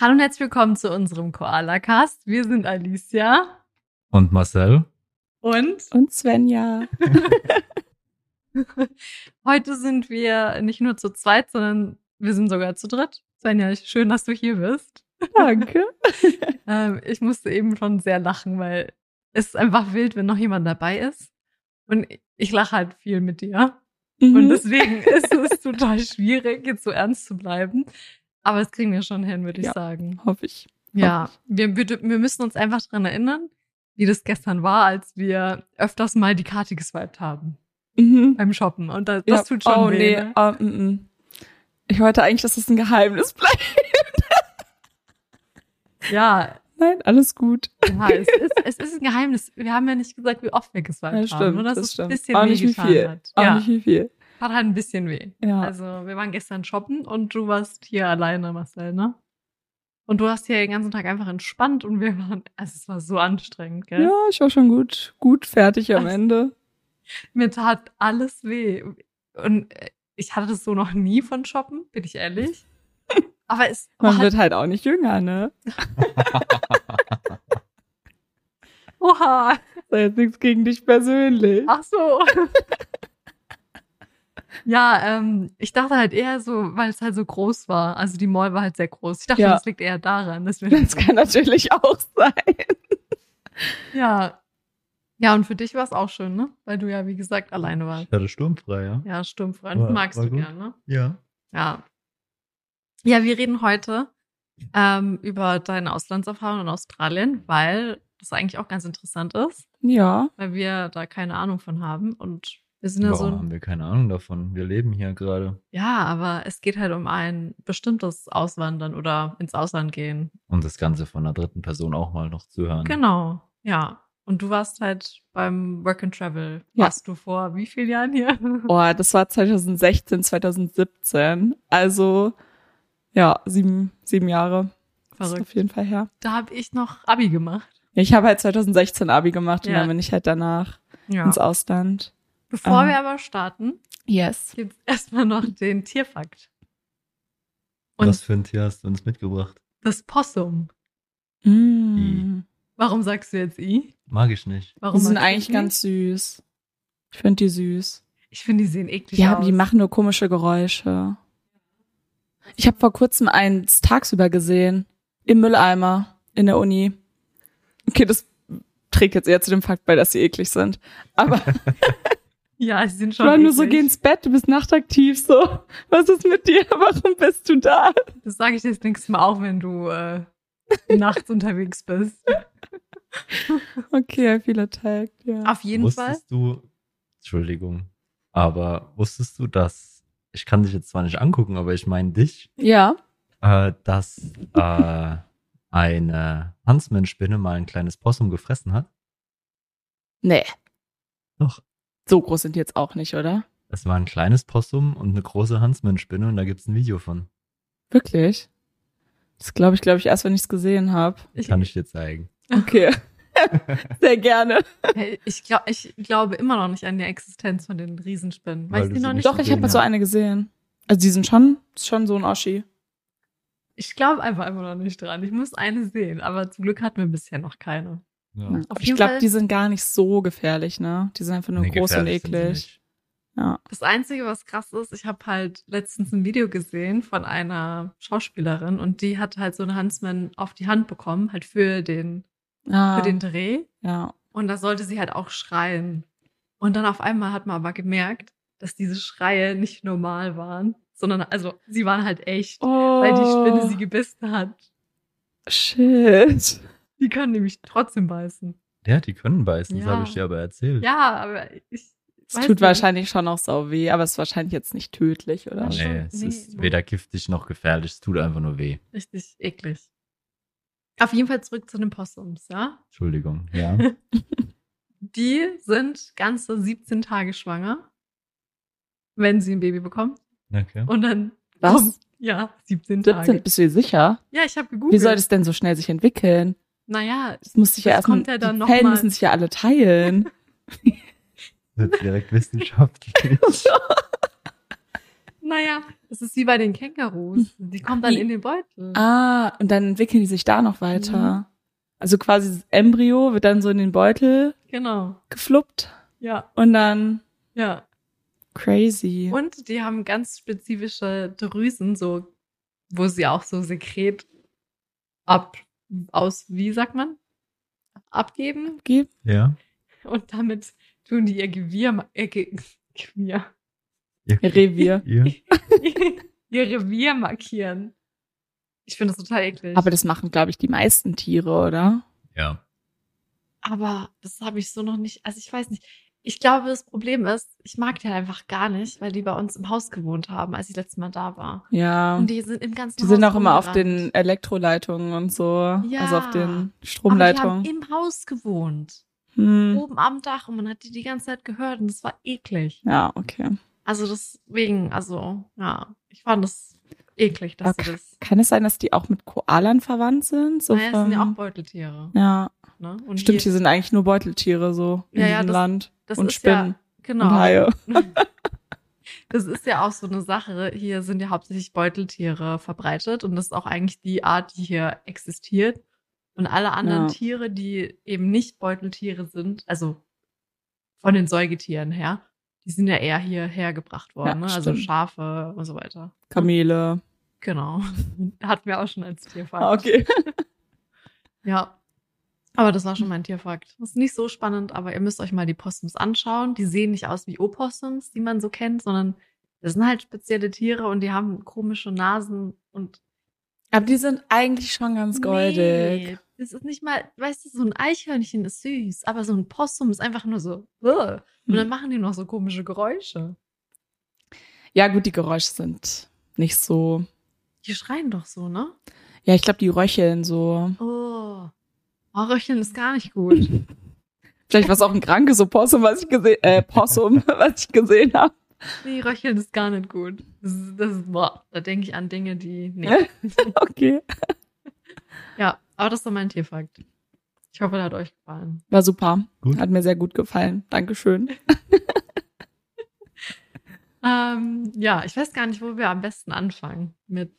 Hallo und herzlich willkommen zu unserem Koala-Cast. Wir sind Alicia Und Marcel? und Und Svenja. heute sind wir nicht nur zu zweit, sondern wir sind sogar zu dritt. Svenja, schön, dass du hier bist. Danke. Ähm, ich musste eben schon sehr lachen, weil es ist einfach wild, wenn noch jemand dabei ist. Und ich lache halt viel mit dir. Und Mhm. deswegen ist es total schwierig, jetzt so ernst zu bleiben. Aber das kriegen wir schon hin, würde ich Ja. sagen. Hoffe ich. Ja, wir, wir, müssen uns einfach dran erinnern, wie das gestern war, als wir öfters mal die Karte geswiped haben Mhm. beim Shoppen. Und das, das Ja. tut schon oh, weh. nee. Ne? ah, mm, mm. Ich wollte eigentlich, dass es ein Geheimnis bleibt. Ja, Nein, alles gut. ja es, ist, es ist ein Geheimnis. Wir haben ja nicht gesagt, wie oft wir geswiped Ja, haben. stimmt, Nur, dass das es stimmt. ein bisschen Auch nicht wie viel. hat. Auch ja, nicht wie viel. Hat halt ein bisschen weh. Ja. Also, wir waren gestern shoppen und du warst hier alleine, Marcel, ne? Und du hast hier den ganzen Tag einfach entspannt und wir waren, also es war so anstrengend, gell? Ja, ich war schon gut, gut fertig am Ach. Ende. Mir tat alles weh. Und äh, ich hatte das so noch nie von Shoppen, bin ich ehrlich. Aber es Man halt, wird halt auch nicht jünger, ne? oha, Das war jetzt nichts gegen dich persönlich. ach so. ja, ähm, ich dachte halt eher so, weil es halt so groß war. Also die Mall war halt sehr groß. Ich dachte, Ja. das liegt eher daran, dass wir Das kann natürlich auch sein. ja. Ja, und für dich war es auch schön, ne? Weil du ja, wie gesagt, alleine warst. Ich hatte sturmfrei, ja? Ja, sturmfrei. War- Das magst war du gut. gern, ne? Ja. Ja. Ja, wir reden heute ähm, über deine Auslandserfahrung in Australien, weil das eigentlich auch ganz interessant ist, Ja. weil wir da keine Ahnung von haben. Und wir sind ja Warum so. haben wir keine Ahnung davon? Wir leben hier gerade. Ja, aber es geht halt um ein bestimmtes Auswandern oder ins Ausland gehen. Und das Ganze von einer dritten Person auch mal noch zu hören. Genau, ja. Und du warst halt beim Work and Travel. Ja. Warst du vor wie vielen Jahren hier? Oh, das war 2016, 2017. Also, ja, sieben, sieben Jahre. Das ist Verrückt. auf jeden Fall her. Da habe ich noch Abi gemacht. Ich habe halt 2016 Abi gemacht und Ja. dann bin ich halt danach Ja. ins Ausland. Bevor Ähm. wir aber starten, Yes. gibt's erstmal noch den Tierfakt. Und Was für ein Tier hast du uns mitgebracht? das Possum. Mm. Warum sagst du jetzt I? Mag ich nicht. Warum Die sind eigentlich ganz süß. Ich finde die süß. Ich finde, die sehen eklig Ja, aus. die machen nur komische Geräusche. Ich habe vor kurzem eins tagsüber gesehen. Im Mülleimer in der Uni. Okay, das trägt jetzt eher zu dem Fakt bei, dass sie eklig sind. Aber Ja, sie sind ich schon war nur so, geh ins Bett, du bist nachtaktiv, so. Was ist mit dir? Warum bist du da? Das sage ich dir das nächste Mal auch, wenn du äh, nachts unterwegs bist. Okay, feel attacked, ja. Auf jeden Fall. wusstest du, Entschuldigung, aber wusstest du, dass, ich kann dich jetzt zwar nicht angucken, aber ich meine dich, Ja. äh, dass äh, eine Huntsman-Spinne mal ein kleines Possum gefressen hat? Nee. Doch. So groß sind die jetzt auch nicht, oder? Es war ein kleines Possum und eine große Huntsman-Spinne und da gibt's ein Video von. Wirklich? Das glaube ich, glaube ich, erst, wenn ich es gesehen habe. Ich, Kann ich dir zeigen. Okay. Sehr gerne. Hey, ich, glaub, ich glaube immer noch nicht an die Existenz von den Riesenspinnen. Weil Weißt du du sie noch nicht? Doch, ich habe mal so eine gesehen. Also die sind schon, ist schon so ein Oschi. Ich glaube einfach immer noch nicht dran. Ich muss eine sehen, aber zum Glück hatten wir bisher noch keine. Ja. Ja. Auf Ich glaube, die sind gar nicht so gefährlich, ne? Die sind einfach nur Nee, groß und eklig. Ja. Das Einzige, was krass ist, ich habe halt letztens ein Video gesehen von einer Schauspielerin und die hat halt so eine Huntsman auf die Hand bekommen, halt für den, Ah, für den Dreh. ja. Und da sollte sie halt auch schreien. Und dann auf einmal hat man aber gemerkt, dass diese Schreie nicht normal waren, sondern also sie waren halt echt, Oh, weil die Spinne sie gebissen hat. Shit. Die können nämlich trotzdem beißen. Ja, die können beißen, das Ja. habe ich dir aber erzählt. Ja, aber ich. Es tut nicht. wahrscheinlich schon auch sau weh, aber es ist wahrscheinlich jetzt nicht tödlich, oder? Schon. Nee, es Nee, ist nee. weder giftig noch gefährlich, es tut einfach nur weh. Richtig eklig. Auf jeden Fall zurück zu den Possums, ja? Entschuldigung. Ja. Die sind ganze 17 Tage schwanger, wenn sie ein Baby bekommen. Okay. Und dann Was? kommt, ja, 17 Tage. 17, bist du dir sicher? Ja, ich habe gegoogelt. Wie soll das denn so schnell sich entwickeln? Naja, Das muss sich ja erstmal, ja dann die mal- müssen sich ja alle teilen. Wird direkt wissenschaftlich. naja, Das ist wie bei den Kängurus. Die kommen dann in den Beutel. Ah, und dann entwickeln die sich da noch weiter. Also quasi das Embryo wird dann so in den Beutel Genau. gefluppt Ja, und dann ja. crazy. Und die haben ganz spezifische Drüsen, so, wo sie auch so Sekret ab, aus, wie sagt man? Abgeben. Gib- Ja. Und damit tun die ihr Gewirr, äh, Ge Gewirr, Revier. Ja. ihr Revier markieren. Ich finde das total eklig. Aber das machen, glaube ich, die meisten Tiere, oder? ja. Aber das habe ich so noch nicht. Also ich weiß nicht. Ich glaube, das Problem ist, ich mag die halt einfach gar nicht, weil die bei uns im Haus gewohnt haben, als ich letztes Mal da war. Ja. Und die sind im ganzen Die sind Haus auch immer auf den Elektroleitungen und so. Ja. Also auf den Aber die haben Stromleitungen. im Haus gewohnt. Hm. Oben am Dach und man hat die die ganze Zeit gehört und das war eklig. Ja, okay. Also deswegen, also ja, ich fand das eklig, dass Okay. sie das. Kann es sein, dass die auch mit Koalern verwandt sind? So naja, es sind ja vom- auch Beuteltiere. ja, Ne? Und stimmt, die, die sind eigentlich nur Beuteltiere so in Ja, diesem das- Land. das und ist Spinnen ja genau. und Haie. Das ist ja auch so eine Sache. Hier sind ja hauptsächlich Beuteltiere verbreitet und das ist auch eigentlich die Art, die hier existiert. Und alle anderen Ja. Tiere, die eben nicht Beuteltiere sind, also von den Säugetieren her, die sind ja eher hierher gebracht worden. Ja, ne? Also. Schafe und so weiter. Kamele. Genau. Hatten wir auch schon als Tierfakt. Ah, okay. Ja. Aber das war schon mein Tierfakt. Das ist nicht so spannend, aber ihr müsst euch mal die Possums anschauen. Die sehen nicht aus wie Opossums, die man so kennt, sondern das sind halt spezielle Tiere und die haben komische Nasen und Aber die sind eigentlich schon ganz goldig. Nee, das ist nicht mal, weißt du, so ein Eichhörnchen ist süß, aber so ein Possum ist einfach nur so. "Ugh." Und dann Hm. machen die noch so komische Geräusche. Ja, gut, die Geräusche sind nicht so. Die schreien doch so, ne? Ja, ich glaube, die röcheln so. Oh. Oh, Röcheln ist gar nicht gut. Vielleicht war es auch ein krankes Opossum, was ich gesehen, äh, Possum, was ich gesehen habe. Nee, Röcheln ist gar nicht gut. Das ist, das ist boah, da denke ich an Dinge, die. Nee. Okay. ja, aber das ist doch mein Tierfakt. Ich hoffe, der hat euch gefallen. War super. Gut. Hat mir sehr gut gefallen. Dankeschön. Ähm, ja, ich weiß gar nicht, wo wir am besten anfangen mit.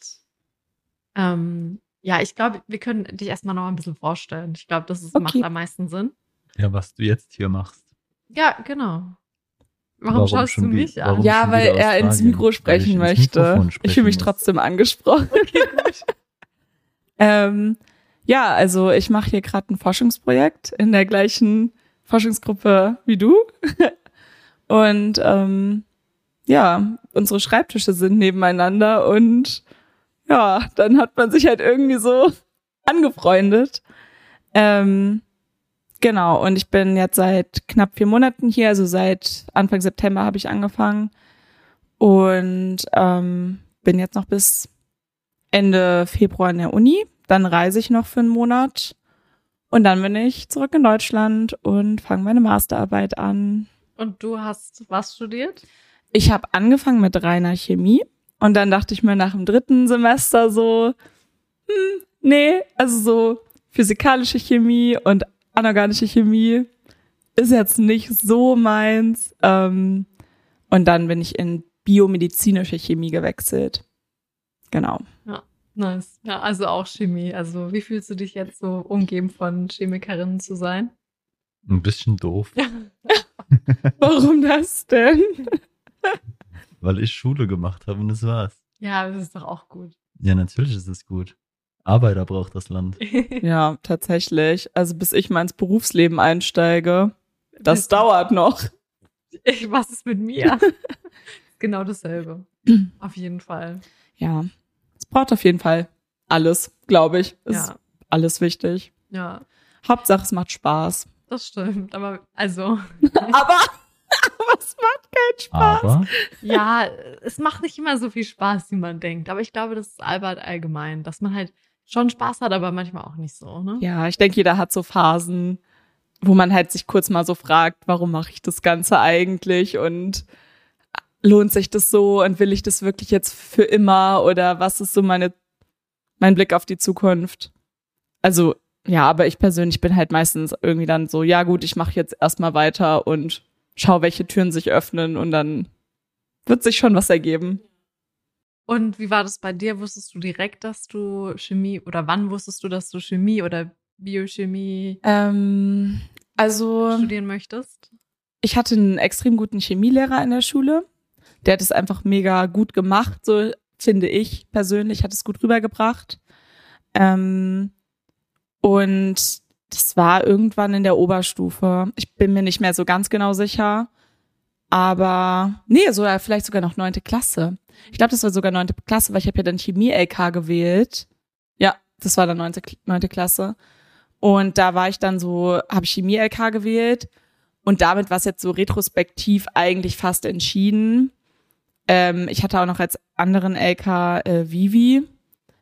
Ähm, ja, ich glaube, wir können dich erstmal noch ein bisschen vorstellen. Ich glaube, das ist, Okay. macht am meisten Sinn. Ja, was du jetzt hier machst. Ja, genau. Warum, Warum schaust du wie- mich an? ja, weil er ins Mikro ich sprechen ins möchte. Mikrofon ich sprechen fühle mich muss. trotzdem angesprochen. Okay, gut. Ähm, ja, also ich mache hier gerade ein Forschungsprojekt in der gleichen Forschungsgruppe wie du. Und ähm, ja, unsere Schreibtische sind nebeneinander und ja, dann hat man sich halt irgendwie so angefreundet. Ähm, genau, und ich bin jetzt seit knapp vier Monaten hier, also seit Anfang September habe ich angefangen und ähm, bin jetzt noch bis Ende Februar in der Uni. Dann reise ich noch für einen Monat und dann bin ich zurück in Deutschland und fange meine Masterarbeit an. Und du hast was studiert? Ich habe angefangen mit reiner Chemie und dann dachte ich mir nach dem dritten Semester so, hm, nee, also so physikalische Chemie und anorganische Chemie ist jetzt nicht so meins. Ähm, und dann bin ich in biomedizinische Chemie gewechselt. Genau. Nice. Ja, also auch Chemie. Also, wie fühlst du dich jetzt so umgeben von Chemikerinnen zu sein? Ein bisschen doof, Warum das denn? weil ich Schule gemacht habe und das war's. Ja, das ist doch auch gut. Ja, natürlich ist es gut. Arbeiter braucht das Land. Ja, tatsächlich. Also bis ich mal ins Berufsleben einsteige, das dauert noch. Ich, was ist mit mir? genau dasselbe. Auf jeden Fall. Ja, braucht auf jeden Fall alles, glaube ich. Ist Ja, alles wichtig. ja, Hauptsache, es macht Spaß. das stimmt. Aber also, Aber, aber es macht keinen Spaß. Aber ja, es macht nicht immer so viel Spaß, wie man denkt. Aber ich glaube, das ist Albert allgemein, dass man halt schon Spaß hat, aber manchmal auch nicht so, ne? Ja, ich denke, jeder hat so Phasen, wo man halt sich kurz mal so fragt, warum mache ich das Ganze eigentlich und lohnt sich das so und will ich das wirklich jetzt für immer oder was ist so meine mein Blick auf die Zukunft? Also ja, aber ich persönlich bin halt meistens irgendwie dann so, ja gut, ich mache jetzt erstmal weiter und schau, welche Türen sich öffnen und dann wird sich schon was ergeben. Und wie war das bei dir? Wusstest du direkt, dass du Chemie oder wann wusstest du, dass du Chemie oder Biochemie Ähm, also studieren möchtest? ich hatte einen extrem guten Chemielehrer in der Schule. Der hat es einfach mega gut gemacht, so finde ich persönlich, hat es gut rübergebracht. Ähm, und das war irgendwann in der Oberstufe. Ich bin mir nicht mehr so ganz genau sicher. Aber nee, so vielleicht sogar noch neunte Klasse. Ich glaube, das war sogar neunte Klasse, weil ich habe ja dann Chemie-LK gewählt. Ja, das war dann neunte, Klasse. Und da war ich dann so, habe Chemie-LK gewählt. Und damit war es jetzt so retrospektiv eigentlich fast entschieden. Ähm, ich hatte auch noch als anderen LK äh, Vivi,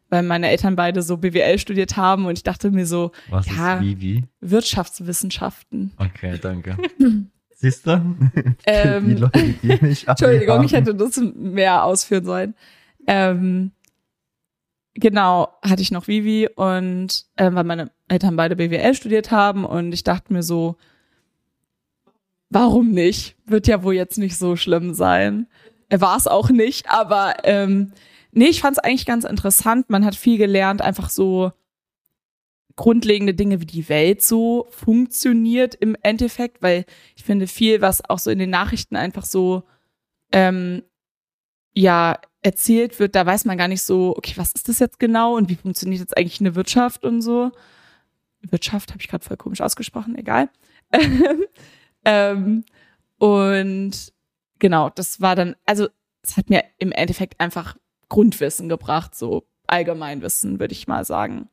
weil meine Eltern beide so BWL studiert haben und ich dachte mir so, Was Ja. ist Vivi? Wirtschaftswissenschaften. Okay, danke. Siehst du? Ähm, die Leute, die mich Entschuldigung, ich haben. hätte das mehr ausführen sollen. Ähm, genau, hatte ich noch Vivi und äh, weil meine Eltern beide BWL studiert haben und ich dachte mir so, warum nicht? Wird ja wohl jetzt nicht so schlimm sein. Er war es auch nicht, aber ähm, nee, ich fand es eigentlich ganz interessant. Man hat viel gelernt, einfach so grundlegende Dinge, wie die Welt so funktioniert im Endeffekt, weil ich finde viel, was auch so in den Nachrichten einfach so ähm, ja erzählt wird, da weiß man gar nicht so, okay, was ist das jetzt genau und wie funktioniert jetzt eigentlich eine Wirtschaft und so. Wirtschaft habe ich gerade voll komisch ausgesprochen, egal. ähm, und genau, das war dann, also es hat mir im Endeffekt einfach Grundwissen gebracht, so Allgemeinwissen, würde ich mal sagen.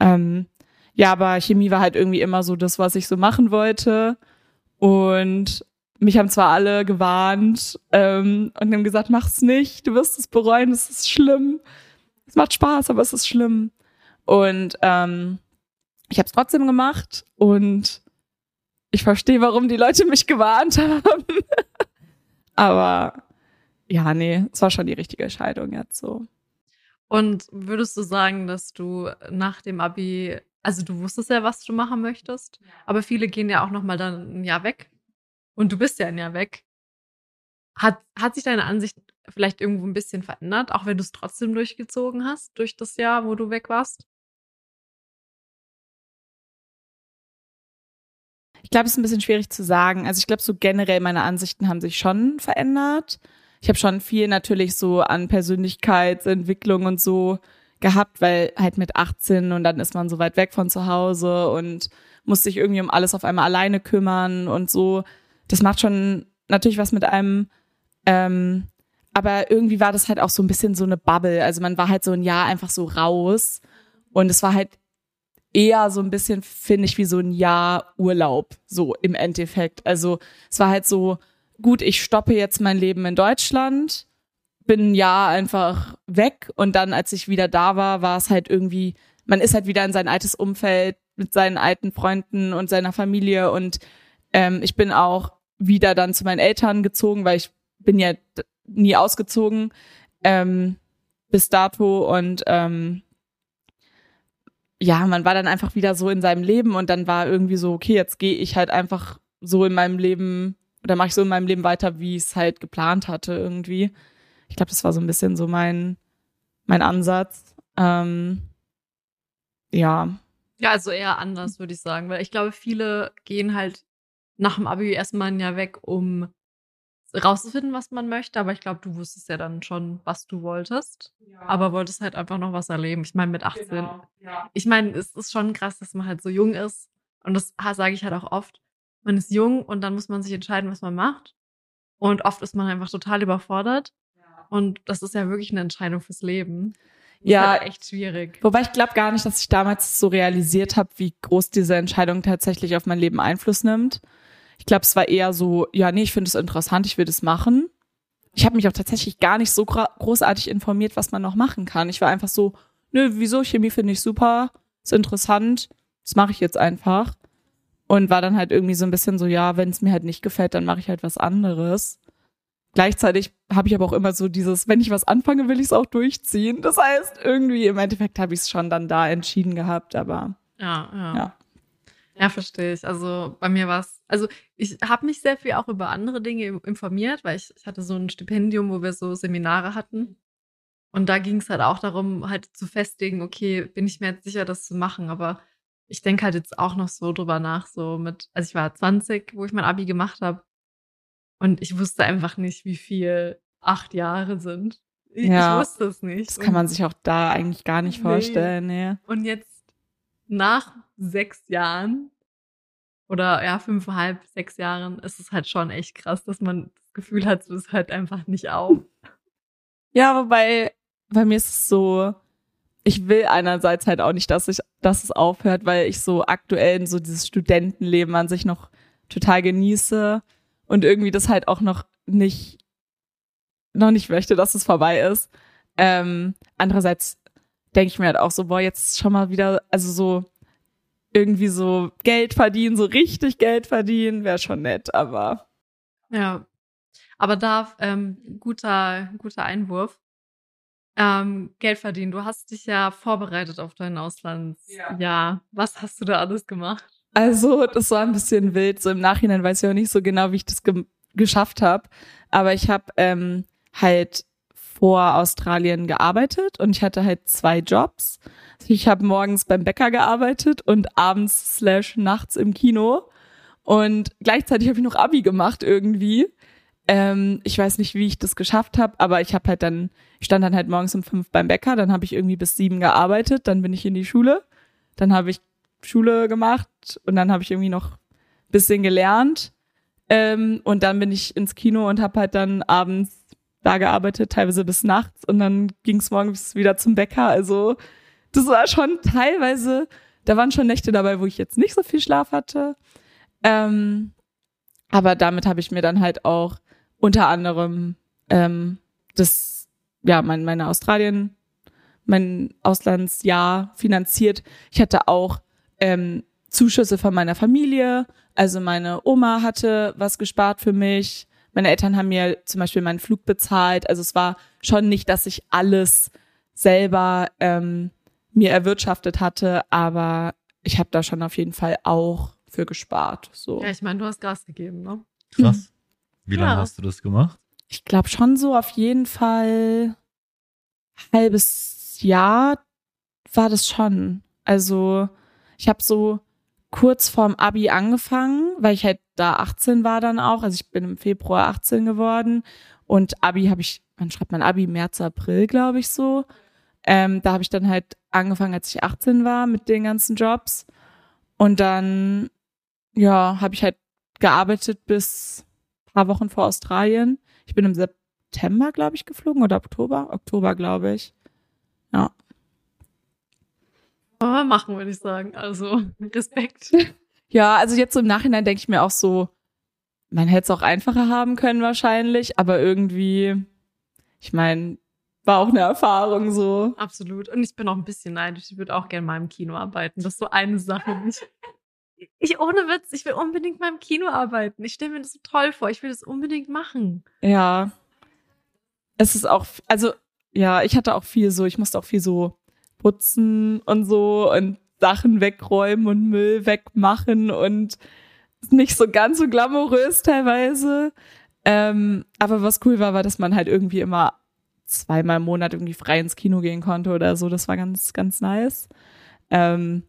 Ähm, ja, aber Chemie war halt irgendwie immer so das, was ich so machen wollte. Und mich haben zwar alle gewarnt ähm, und haben gesagt, mach's nicht, du wirst es bereuen, es ist schlimm. Es macht Spaß, aber es ist schlimm. Und ähm, ich habe es trotzdem gemacht und ich verstehe, warum die Leute mich gewarnt haben. Aber ja, nee, es war schon die richtige Entscheidung jetzt so. Und würdest du sagen, dass du nach dem Abi, also du wusstest ja, was du machen möchtest, aber viele gehen ja auch noch mal dann ein Jahr weg und du bist ja ein Jahr weg. Hat, hat sich deine Ansicht vielleicht irgendwo ein bisschen verändert, auch wenn du es trotzdem durchgezogen hast, durch das Jahr, wo du weg warst? Ich glaube, es ist ein bisschen schwierig zu sagen. Also ich glaube, so generell meine Ansichten haben sich schon verändert. Ich habe schon viel natürlich so an Persönlichkeitsentwicklung und so gehabt, weil halt mit 18 und dann ist man so weit weg von zu Hause und muss sich irgendwie um alles auf einmal alleine kümmern und so. Das macht schon natürlich was mit einem. Ähm, aber irgendwie war das halt auch so ein bisschen so eine Bubble. Also man war halt so ein Jahr einfach so raus und es war halt eher so ein bisschen, finde ich, wie so ein Jahr Urlaub, so im Endeffekt. Also es war halt so, gut, ich stoppe jetzt mein Leben in Deutschland, bin ein Jahr einfach weg und dann, als ich wieder da war, war es halt irgendwie, man ist halt wieder in sein altes Umfeld mit seinen alten Freunden und seiner Familie und ähm, ich bin auch wieder dann zu meinen Eltern gezogen, weil ich bin ja nie ausgezogen ähm, bis dato und ähm, ja, man war dann einfach wieder so in seinem Leben und dann war irgendwie so, okay, jetzt gehe ich halt einfach so in meinem Leben oder mache ich so in meinem Leben weiter, wie ich es halt geplant hatte irgendwie. Ich glaube, das war so ein bisschen so mein, mein Ansatz. Ähm, ja, Ja, also eher anders, würde ich sagen, weil ich glaube, viele gehen halt nach dem Abi erstmal ein Jahr weg, um rauszufinden, was man möchte. Aber ich glaube, du wusstest ja dann schon, was du wolltest. Aber wolltest halt einfach noch was erleben. Ich meine, mit 18. Genau, ja. Ich meine, es ist schon krass, dass man halt so jung ist. Und das sage ich halt auch oft. Man ist jung und dann muss man sich entscheiden, was man macht. Und oft ist man einfach total überfordert. Und das ist ja wirklich eine Entscheidung fürs Leben. Das Ja. ist halt echt schwierig. Wobei ich glaube gar nicht, dass ich damals so realisiert habe, wie groß diese Entscheidung tatsächlich auf mein Leben Einfluss nimmt. Ich glaube, es war eher so, ja, nee, ich finde es interessant, ich will das machen. Ich habe mich auch tatsächlich gar nicht so großartig informiert, was man noch machen kann. Ich war einfach so, nö, wieso? Chemie finde ich super, ist interessant, das mache ich jetzt einfach. Und war dann halt irgendwie so ein bisschen so, ja, wenn es mir halt nicht gefällt, dann mache ich halt was anderes. Gleichzeitig habe ich aber auch immer so dieses, wenn ich was anfange, will ich es auch durchziehen. Das heißt, irgendwie im Endeffekt habe ich es schon dann da entschieden gehabt, aber Ja, ja. Ja. Ja, verstehe ich. Also bei mir war es, also ich habe mich sehr viel auch über andere Dinge informiert, weil ich, ich hatte so ein Stipendium, wo wir so Seminare hatten. Und da ging es halt auch darum, halt zu festigen, okay, bin ich mir jetzt sicher, das zu machen. Aber ich denke halt jetzt auch noch so drüber nach, so mit, also ich war 20, wo ich mein Abi gemacht habe. Und ich wusste einfach nicht, wie viel acht Jahre sind. Ich, Ja. ich wusste es nicht. Das kann man sich auch da eigentlich gar nicht Nee. vorstellen. Nee. Und jetzt nach sechs Jahren oder ja, fünfeinhalb, sechs Jahren ist es halt schon echt krass, dass man das Gefühl hat, es hört einfach nicht auf. Ja, wobei bei mir ist es so, ich will einerseits halt auch nicht, dass ich, dass es aufhört, weil ich so aktuell so dieses Studentenleben an sich noch total genieße und irgendwie das halt auch noch nicht, noch nicht möchte, dass es vorbei ist. Ähm, andererseits denke ich mir halt auch so, boah, jetzt schon mal wieder, also so irgendwie so Geld verdienen, so richtig Geld verdienen, wäre schon nett, aber Ja. Aber da, ähm, guter, guter Einwurf. Ähm, Geld verdienen. Du hast dich ja vorbereitet auf dein Auslandsjahr. Ja. Was hast du da alles gemacht? Also, das war ein bisschen wild. So im Nachhinein weiß ich auch nicht so genau, wie ich das ge geschafft habe. Aber ich habe ähm, halt vor Australien gearbeitet und ich hatte halt zwei Jobs. Ich habe morgens beim Bäcker gearbeitet und abends slash nachts im Kino. Und gleichzeitig habe ich noch Abi gemacht irgendwie. Ähm, ich weiß nicht, wie ich das geschafft habe, aber ich habe halt dann, ich stand dann halt morgens um fünf beim Bäcker, dann habe ich irgendwie bis sieben gearbeitet, dann bin ich in die Schule, dann habe ich Schule gemacht und dann habe ich irgendwie noch bisschen gelernt. Ähm, und dann bin ich ins Kino und habe halt dann abends da gearbeitet, teilweise bis nachts und dann ging es morgens wieder zum Bäcker. Also das war schon teilweise, da waren schon Nächte dabei, wo ich jetzt nicht so viel Schlaf hatte. Ähm, aber damit habe ich mir dann halt auch unter anderem ähm, das, ja, mein, meine Australien, mein Auslandsjahr finanziert. Ich hatte auch ähm, Zuschüsse von meiner Familie. Also meine Oma hatte was gespart für mich. Meine Eltern haben mir zum Beispiel meinen Flug bezahlt. Also es war schon nicht, dass ich alles selber ähm, mir erwirtschaftet hatte, aber ich habe da schon auf jeden Fall auch für gespart. So. Ja, ich meine, du hast Gas gegeben, ne? Krass. Wie lange Ja. hast du das gemacht? Ich glaube schon so auf jeden Fall halbes Jahr war das schon. Also ich habe so kurz vorm Abi angefangen, weil ich halt da 18 war dann auch. Also ich bin im Februar 18 geworden und Abi habe ich, wann schreibt man Abi? März, April, glaube ich so. Ähm, da habe ich dann halt angefangen, als ich 18 war mit den ganzen Jobs. Und dann, ja, habe ich halt gearbeitet bis paar Wochen vor Australien. Ich bin im September, glaube ich, geflogen oder Oktober? Oktober, glaube ich. Ja. Aber machen, würde ich sagen. Also, Respekt. Ja, also jetzt so im Nachhinein denke ich mir auch so, man hätte es auch einfacher haben können wahrscheinlich, aber irgendwie, ich meine, war auch eine Erfahrung so. Absolut. Und ich bin auch ein bisschen neidisch. Ich würde auch gerne mal im Kino arbeiten. Das ist so eine Sache. Ich, ich ohne Witz, ich will unbedingt mal im Kino arbeiten. Ich stelle mir das so toll vor. Ich will das unbedingt machen. Ja. Es ist auch, also, ja, ich hatte auch viel so, ich musste auch viel so putzen und so und Sachen wegräumen und Müll wegmachen und nicht so ganz so glamourös teilweise. Ähm, aber was cool war, war, dass man halt irgendwie immer zweimal im Monat irgendwie frei ins Kino gehen konnte oder so. Das war ganz, ganz nice. Ähm,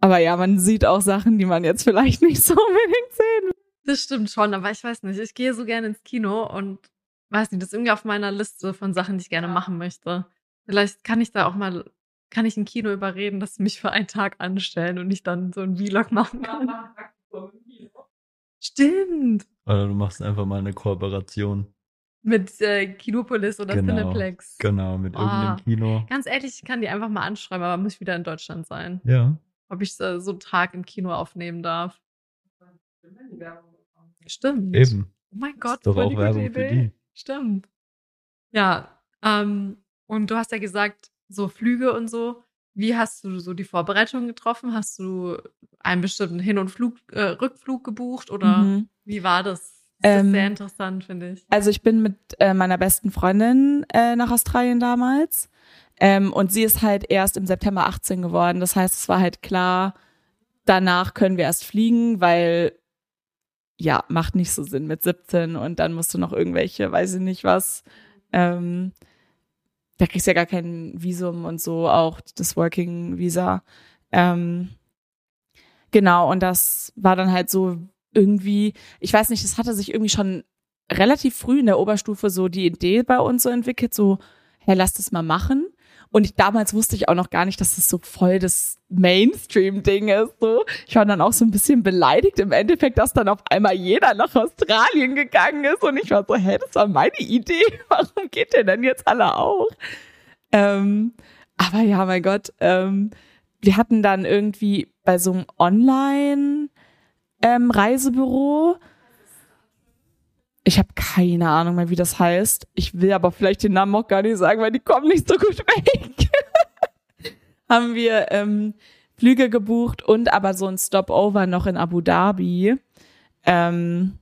aber ja, man sieht auch Sachen, die man jetzt vielleicht nicht so unbedingt sehen will. Das stimmt schon, aber ich weiß nicht. Ich gehe so gerne ins Kino und weiß nicht, das ist irgendwie auf meiner Liste von Sachen, die ich gerne machen möchte. Vielleicht kann ich da auch mal, kann ich ein Kino überreden, dass sie mich für einen Tag anstellen und ich dann so ein Vlog machen kann. Stimmt. Oder du machst einfach mal eine Kooperation. Mit äh, Kinopolis oder Genau. Cineplex. Genau, mit Ah. irgendeinem Kino. Ganz ehrlich, ich kann die einfach mal anschreiben, aber muss ich wieder in Deutschland sein. Ja. Ob ich äh, so einen Tag im Kino aufnehmen darf. Stimmt. Eben. Oh mein Gott, ist doch voll auch die Werbung für die. Stimmt. Ja, ähm, und du hast ja gesagt, so Flüge und so. Wie hast du so die Vorbereitung getroffen? Hast du einen bestimmten Hin- und Flug, äh, Rückflug gebucht oder Mhm. wie war das? Das ist Ähm, sehr interessant, finde ich. Also ich bin mit äh, meiner besten Freundin äh, nach Australien damals. Ähm, und sie ist halt erst im September 18 geworden. Das heißt, es war halt klar, danach können wir erst fliegen, weil ja, macht nicht so Sinn mit 17 und dann musst du noch irgendwelche, weiß ich nicht was. Ähm, da kriegst du ja gar kein Visum und so, auch das Working Visa. Ähm, genau, und das war dann halt so irgendwie, ich weiß nicht, das hatte sich irgendwie schon relativ früh in der Oberstufe so die Idee bei uns so entwickelt, so, hey, lass das mal machen. Und ich, damals wusste ich auch noch gar nicht, dass das so voll das Mainstream-Ding ist. So. Ich war dann auch so ein bisschen beleidigt im Endeffekt, dass dann auf einmal jeder nach Australien gegangen ist. Und ich war so, hä, das war meine Idee. Warum geht der denn jetzt alle auch? Ähm, aber ja, mein Gott, ähm, wir hatten dann irgendwie bei so einem Online-Reisebüro, ähm, ich habe keine Ahnung mehr, wie das heißt. Ich will aber vielleicht den Namen auch gar nicht sagen, weil die kommen nicht so gut weg. haben wir ähm, Flüge gebucht und aber so ein Stopover noch in Abu Dhabi. Ähm,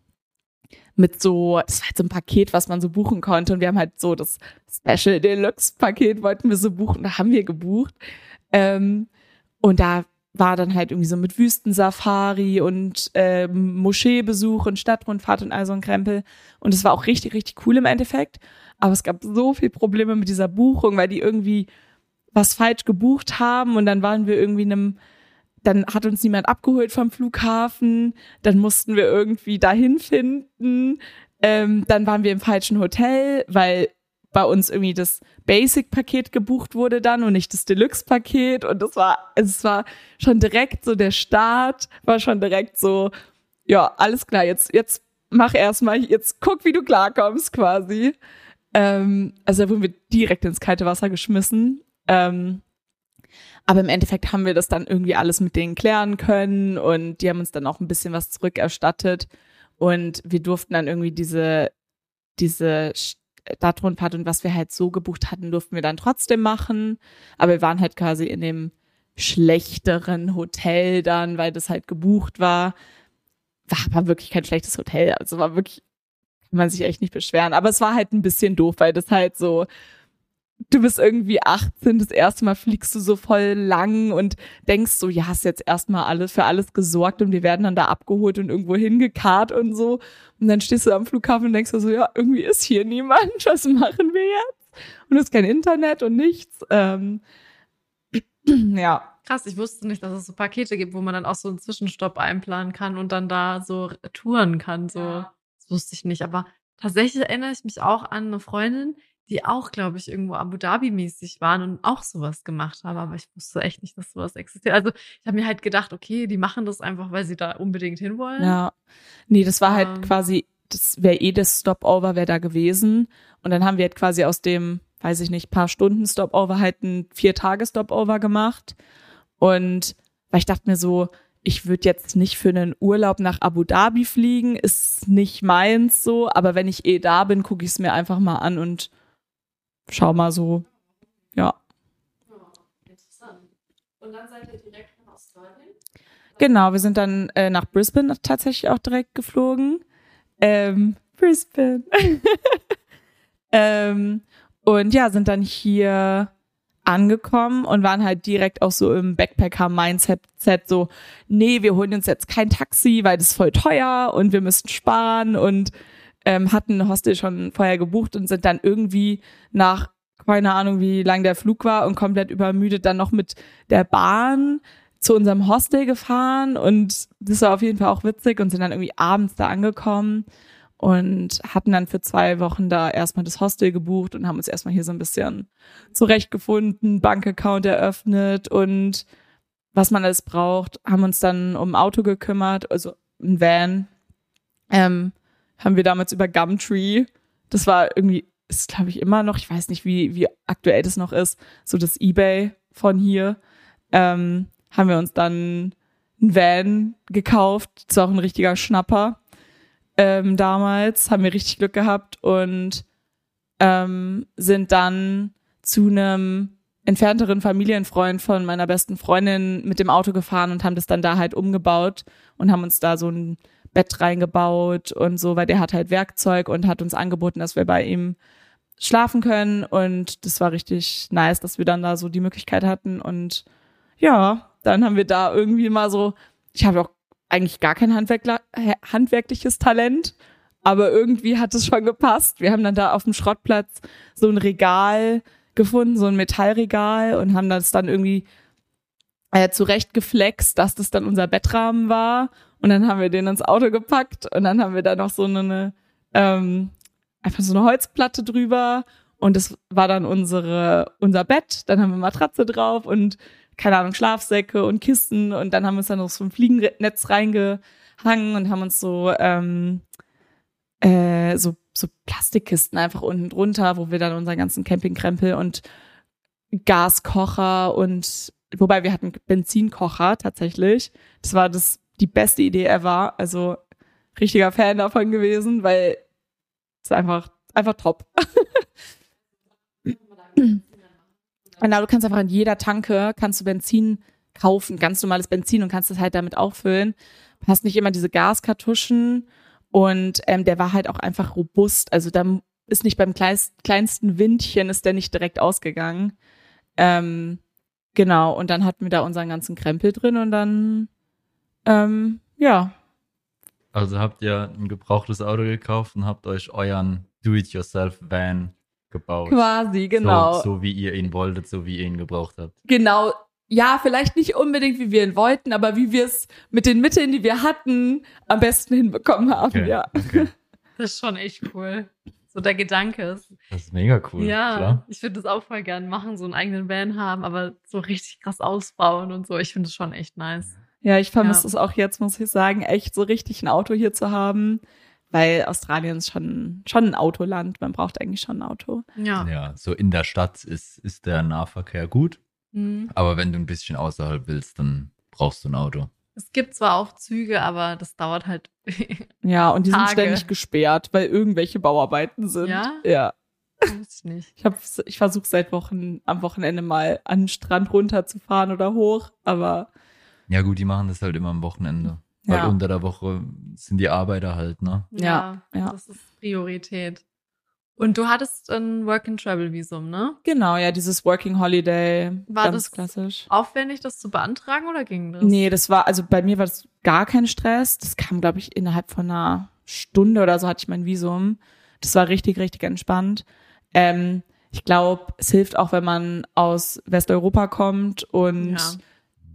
mit so, das war halt so ein Paket, was man so buchen konnte. Und wir haben halt so das Special Deluxe Paket wollten wir so buchen. Da haben wir gebucht. Ähm, und da war dann halt irgendwie so mit Wüstensafari und äh, Moscheebesuch und Stadtrundfahrt und all so ein Krempel. Und es war auch richtig, richtig cool im Endeffekt. Aber es gab so viel Probleme mit dieser Buchung, weil die irgendwie was falsch gebucht haben und dann waren wir irgendwie in einem, dann hat uns niemand abgeholt vom Flughafen, dann mussten wir irgendwie dahin finden, ähm, dann waren wir im falschen Hotel, weil bei uns irgendwie das Basic-Paket gebucht wurde dann und nicht das Deluxe-Paket. Und das war, es war schon direkt so der Start, war schon direkt so, ja, alles klar, jetzt, jetzt mach erstmal, jetzt guck, wie du klarkommst quasi. Ähm, also da wurden wir direkt ins kalte Wasser geschmissen. Ähm, aber im Endeffekt haben wir das dann irgendwie alles mit denen klären können und die haben uns dann auch ein bisschen was zurückerstattet. Und wir durften dann irgendwie diese, diese Stadtrundfahrt und was wir halt so gebucht hatten, durften wir dann trotzdem machen. Aber wir waren halt quasi in dem schlechteren Hotel dann, weil das halt gebucht war. War aber wirklich kein schlechtes Hotel. Also war wirklich, kann man sich echt nicht beschweren. Aber es war halt ein bisschen doof, weil das halt so du bist irgendwie 18, das erste Mal fliegst du so voll lang und denkst so, ja, hast jetzt erstmal alles für alles gesorgt und wir werden dann da abgeholt und irgendwo hingekarrt und so. Und dann stehst du am Flughafen und denkst so, ja, irgendwie ist hier niemand, was machen wir jetzt? Und es ist kein Internet und nichts. Ähm, ja. Krass, ich wusste nicht, dass es so Pakete gibt, wo man dann auch so einen Zwischenstopp einplanen kann und dann da so touren kann. So, ja. das wusste ich nicht. Aber tatsächlich erinnere ich mich auch an eine Freundin, die auch, glaube ich, irgendwo Abu Dhabi-mäßig waren und auch sowas gemacht haben. Aber ich wusste echt nicht, dass sowas existiert. Also ich habe mir halt gedacht, okay, die machen das einfach, weil sie da unbedingt hinwollen. Ja. Nee, das war halt ähm. quasi, das wäre eh das Stopover, wäre da gewesen. Und dann haben wir halt quasi aus dem, weiß ich nicht, paar Stunden Stopover halt ein vier Tage Stopover gemacht. Und weil ich dachte mir so, ich würde jetzt nicht für einen Urlaub nach Abu Dhabi fliegen, ist nicht meins so, aber wenn ich eh da bin, gucke ich es mir einfach mal an und schau mal so, ja. Interessant. Und dann seid ihr direkt nach Australien? Genau, wir sind dann äh, nach Brisbane tatsächlich auch direkt geflogen. Ähm, Brisbane. ähm, und ja, sind dann hier angekommen und waren halt direkt auch so im Backpacker-Mindset so, nee, wir holen uns jetzt kein Taxi, weil das ist voll teuer und wir müssen sparen und ähm, hatten ein Hostel schon vorher gebucht und sind dann irgendwie nach keine Ahnung, wie lang der Flug war und komplett übermüdet dann noch mit der Bahn zu unserem Hostel gefahren. Und das war auf jeden Fall auch witzig und sind dann irgendwie abends da angekommen und hatten dann für zwei Wochen da erstmal das Hostel gebucht und haben uns erstmal hier so ein bisschen zurechtgefunden, Bankaccount eröffnet und was man alles braucht, haben uns dann um ein Auto gekümmert, also ein Van, ähm, haben wir damals über Gumtree. Das war irgendwie, ist glaube ich immer noch, ich weiß nicht, wie, wie aktuell das noch ist, so das Ebay von hier. Ähm, haben wir uns dann ein Van gekauft. Das war auch ein richtiger Schnapper. Ähm, damals haben wir richtig Glück gehabt und ähm, sind dann zu einem entfernteren Familienfreund von meiner besten Freundin mit dem Auto gefahren und haben das dann da halt umgebaut und haben uns da so ein Bett reingebaut und so, weil der hat halt Werkzeug und hat uns angeboten, dass wir bei ihm schlafen können und das war richtig nice, dass wir dann da so die Möglichkeit hatten und ja, dann haben wir da irgendwie mal so, ich habe auch eigentlich gar kein handwerkliches Talent, aber irgendwie hat es schon gepasst. Wir haben dann da auf dem Schrottplatz so ein Regal gefunden, so ein Metallregal und haben das dann irgendwie äh, zurecht geflext, dass das dann unser Bettrahmen war. Und dann haben wir den ins Auto gepackt und dann haben wir da noch so eine, ähm, einfach so eine Holzplatte drüber und das war dann unsere, unser Bett. Dann haben wir Matratze drauf und keine Ahnung, Schlafsäcke und Kissen und dann haben wir uns dann noch so ein Fliegennetz reingehangen und haben uns so, ähm, äh, so, so Plastikkisten einfach unten drunter, wo wir dann unseren ganzen Campingkrempel und Gaskocher und wobei wir hatten Benzinkocher tatsächlich. Das war das die beste Idee ever. Also richtiger Fan davon gewesen, weil es einfach einfach top. Genau, du kannst einfach in jeder Tanke kannst du Benzin kaufen, ganz normales Benzin und kannst das halt damit auffüllen. Hast nicht immer diese Gaskartuschen und ähm, der war halt auch einfach robust. Also da ist nicht beim kleinsten Windchen ist der nicht direkt ausgegangen. Ähm, genau, und dann hatten wir da unseren ganzen Krempel drin und dann, ähm, ja. Also habt ihr ein gebrauchtes Auto gekauft und habt euch euren Do-it-yourself-Van gebaut. Quasi, genau. So, so wie ihr ihn wolltet, so wie ihr ihn gebraucht habt. Genau. Ja, vielleicht nicht unbedingt, wie wir ihn wollten, aber wie wir es mit den Mitteln, die wir hatten, am besten hinbekommen haben, Okay, ja. Okay. Das ist schon echt cool. So der Gedanke ist. Das ist mega cool. ja, Klar. ich würde das auch voll gern machen, so einen eigenen Van haben, aber so richtig krass ausbauen und so. Ich finde das schon echt nice. Ja, ich vermisse Ja. es auch jetzt, muss ich sagen, echt so richtig ein Auto hier zu haben, weil Australien ist schon, schon ein Autoland. Man braucht eigentlich schon ein Auto. Ja. Ja, so in der Stadt ist, ist der Nahverkehr gut, Mhm. aber wenn du ein bisschen außerhalb willst, dann brauchst du ein Auto. Es gibt zwar auch Züge, aber das dauert halt. Ja, und die sind Tage. ständig gesperrt, weil irgendwelche Bauarbeiten sind. Ja? Ja. Ich nicht. Ich, hab, ich versuche seit Wochen am Wochenende mal an den Strand runterzufahren oder hoch, aber Ja gut, die machen das halt immer am Wochenende. Weil Ja. unter der Woche sind die Arbeiter halt, ne? Ja, ja. Das ist Priorität. Und du hattest ein Work-and-Travel-Visum, ne? genau, ja, dieses Working Holiday, War ganz das- klassisch. Aufwendig, das zu beantragen oder ging das? Nee, das war, also bei mir war das gar kein Stress. Das kam, glaube ich, innerhalb von einer Stunde oder so hatte ich mein Visum. Das war richtig, richtig entspannt. Ähm, ich glaube, es hilft auch, wenn man aus Westeuropa kommt und Ja.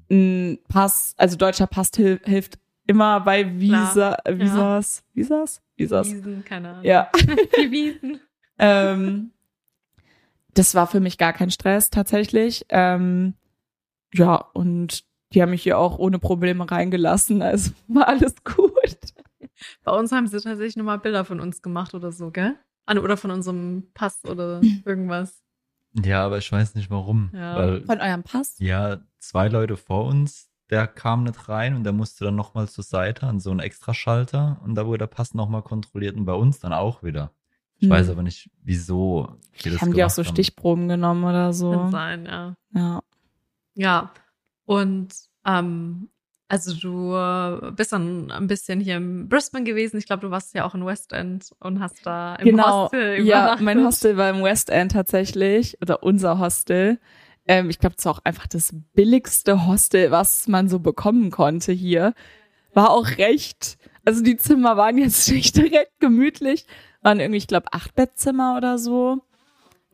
Ein Pass, also deutscher Pass hil hilft immer bei Visa, Klar, ja. Visas, Visas, Visas. Wiesen, keine Ahnung. Ja. Die Wiesen. ähm, das war für mich gar kein Stress tatsächlich. Ähm, ja, und die haben mich hier auch ohne Probleme reingelassen, also war alles gut. Bei uns haben sie tatsächlich nochmal Bilder von uns gemacht oder so, gell? Ah, Oder von unserem Pass oder irgendwas. Ja, aber ich weiß nicht warum. Ja. Weil, Von eurem Pass? ja, zwei Leute vor uns, der kam nicht rein und der musste dann nochmal zur Seite an so einen Extraschalter und da wurde der Pass nochmal kontrolliert und bei uns dann auch wieder. Ich Hm. weiß aber nicht, wieso die das Haben die auch so Stichproben genommen oder Kann so? sein, ja. Ja. Ja. Und ähm, also du äh, bist dann ein bisschen hier in Brisbane gewesen. Ich glaube, du warst ja auch in West End und hast da im genau. Hostel ja, übernachtet. mein Hostel war im West End tatsächlich oder unser Hostel. Ähm, ich glaube, es war auch einfach das billigste Hostel, was man so bekommen konnte hier. War auch recht. Also die Zimmer waren jetzt nicht direkt gemütlich, waren irgendwie, ich glaube, acht Bettzimmer oder so.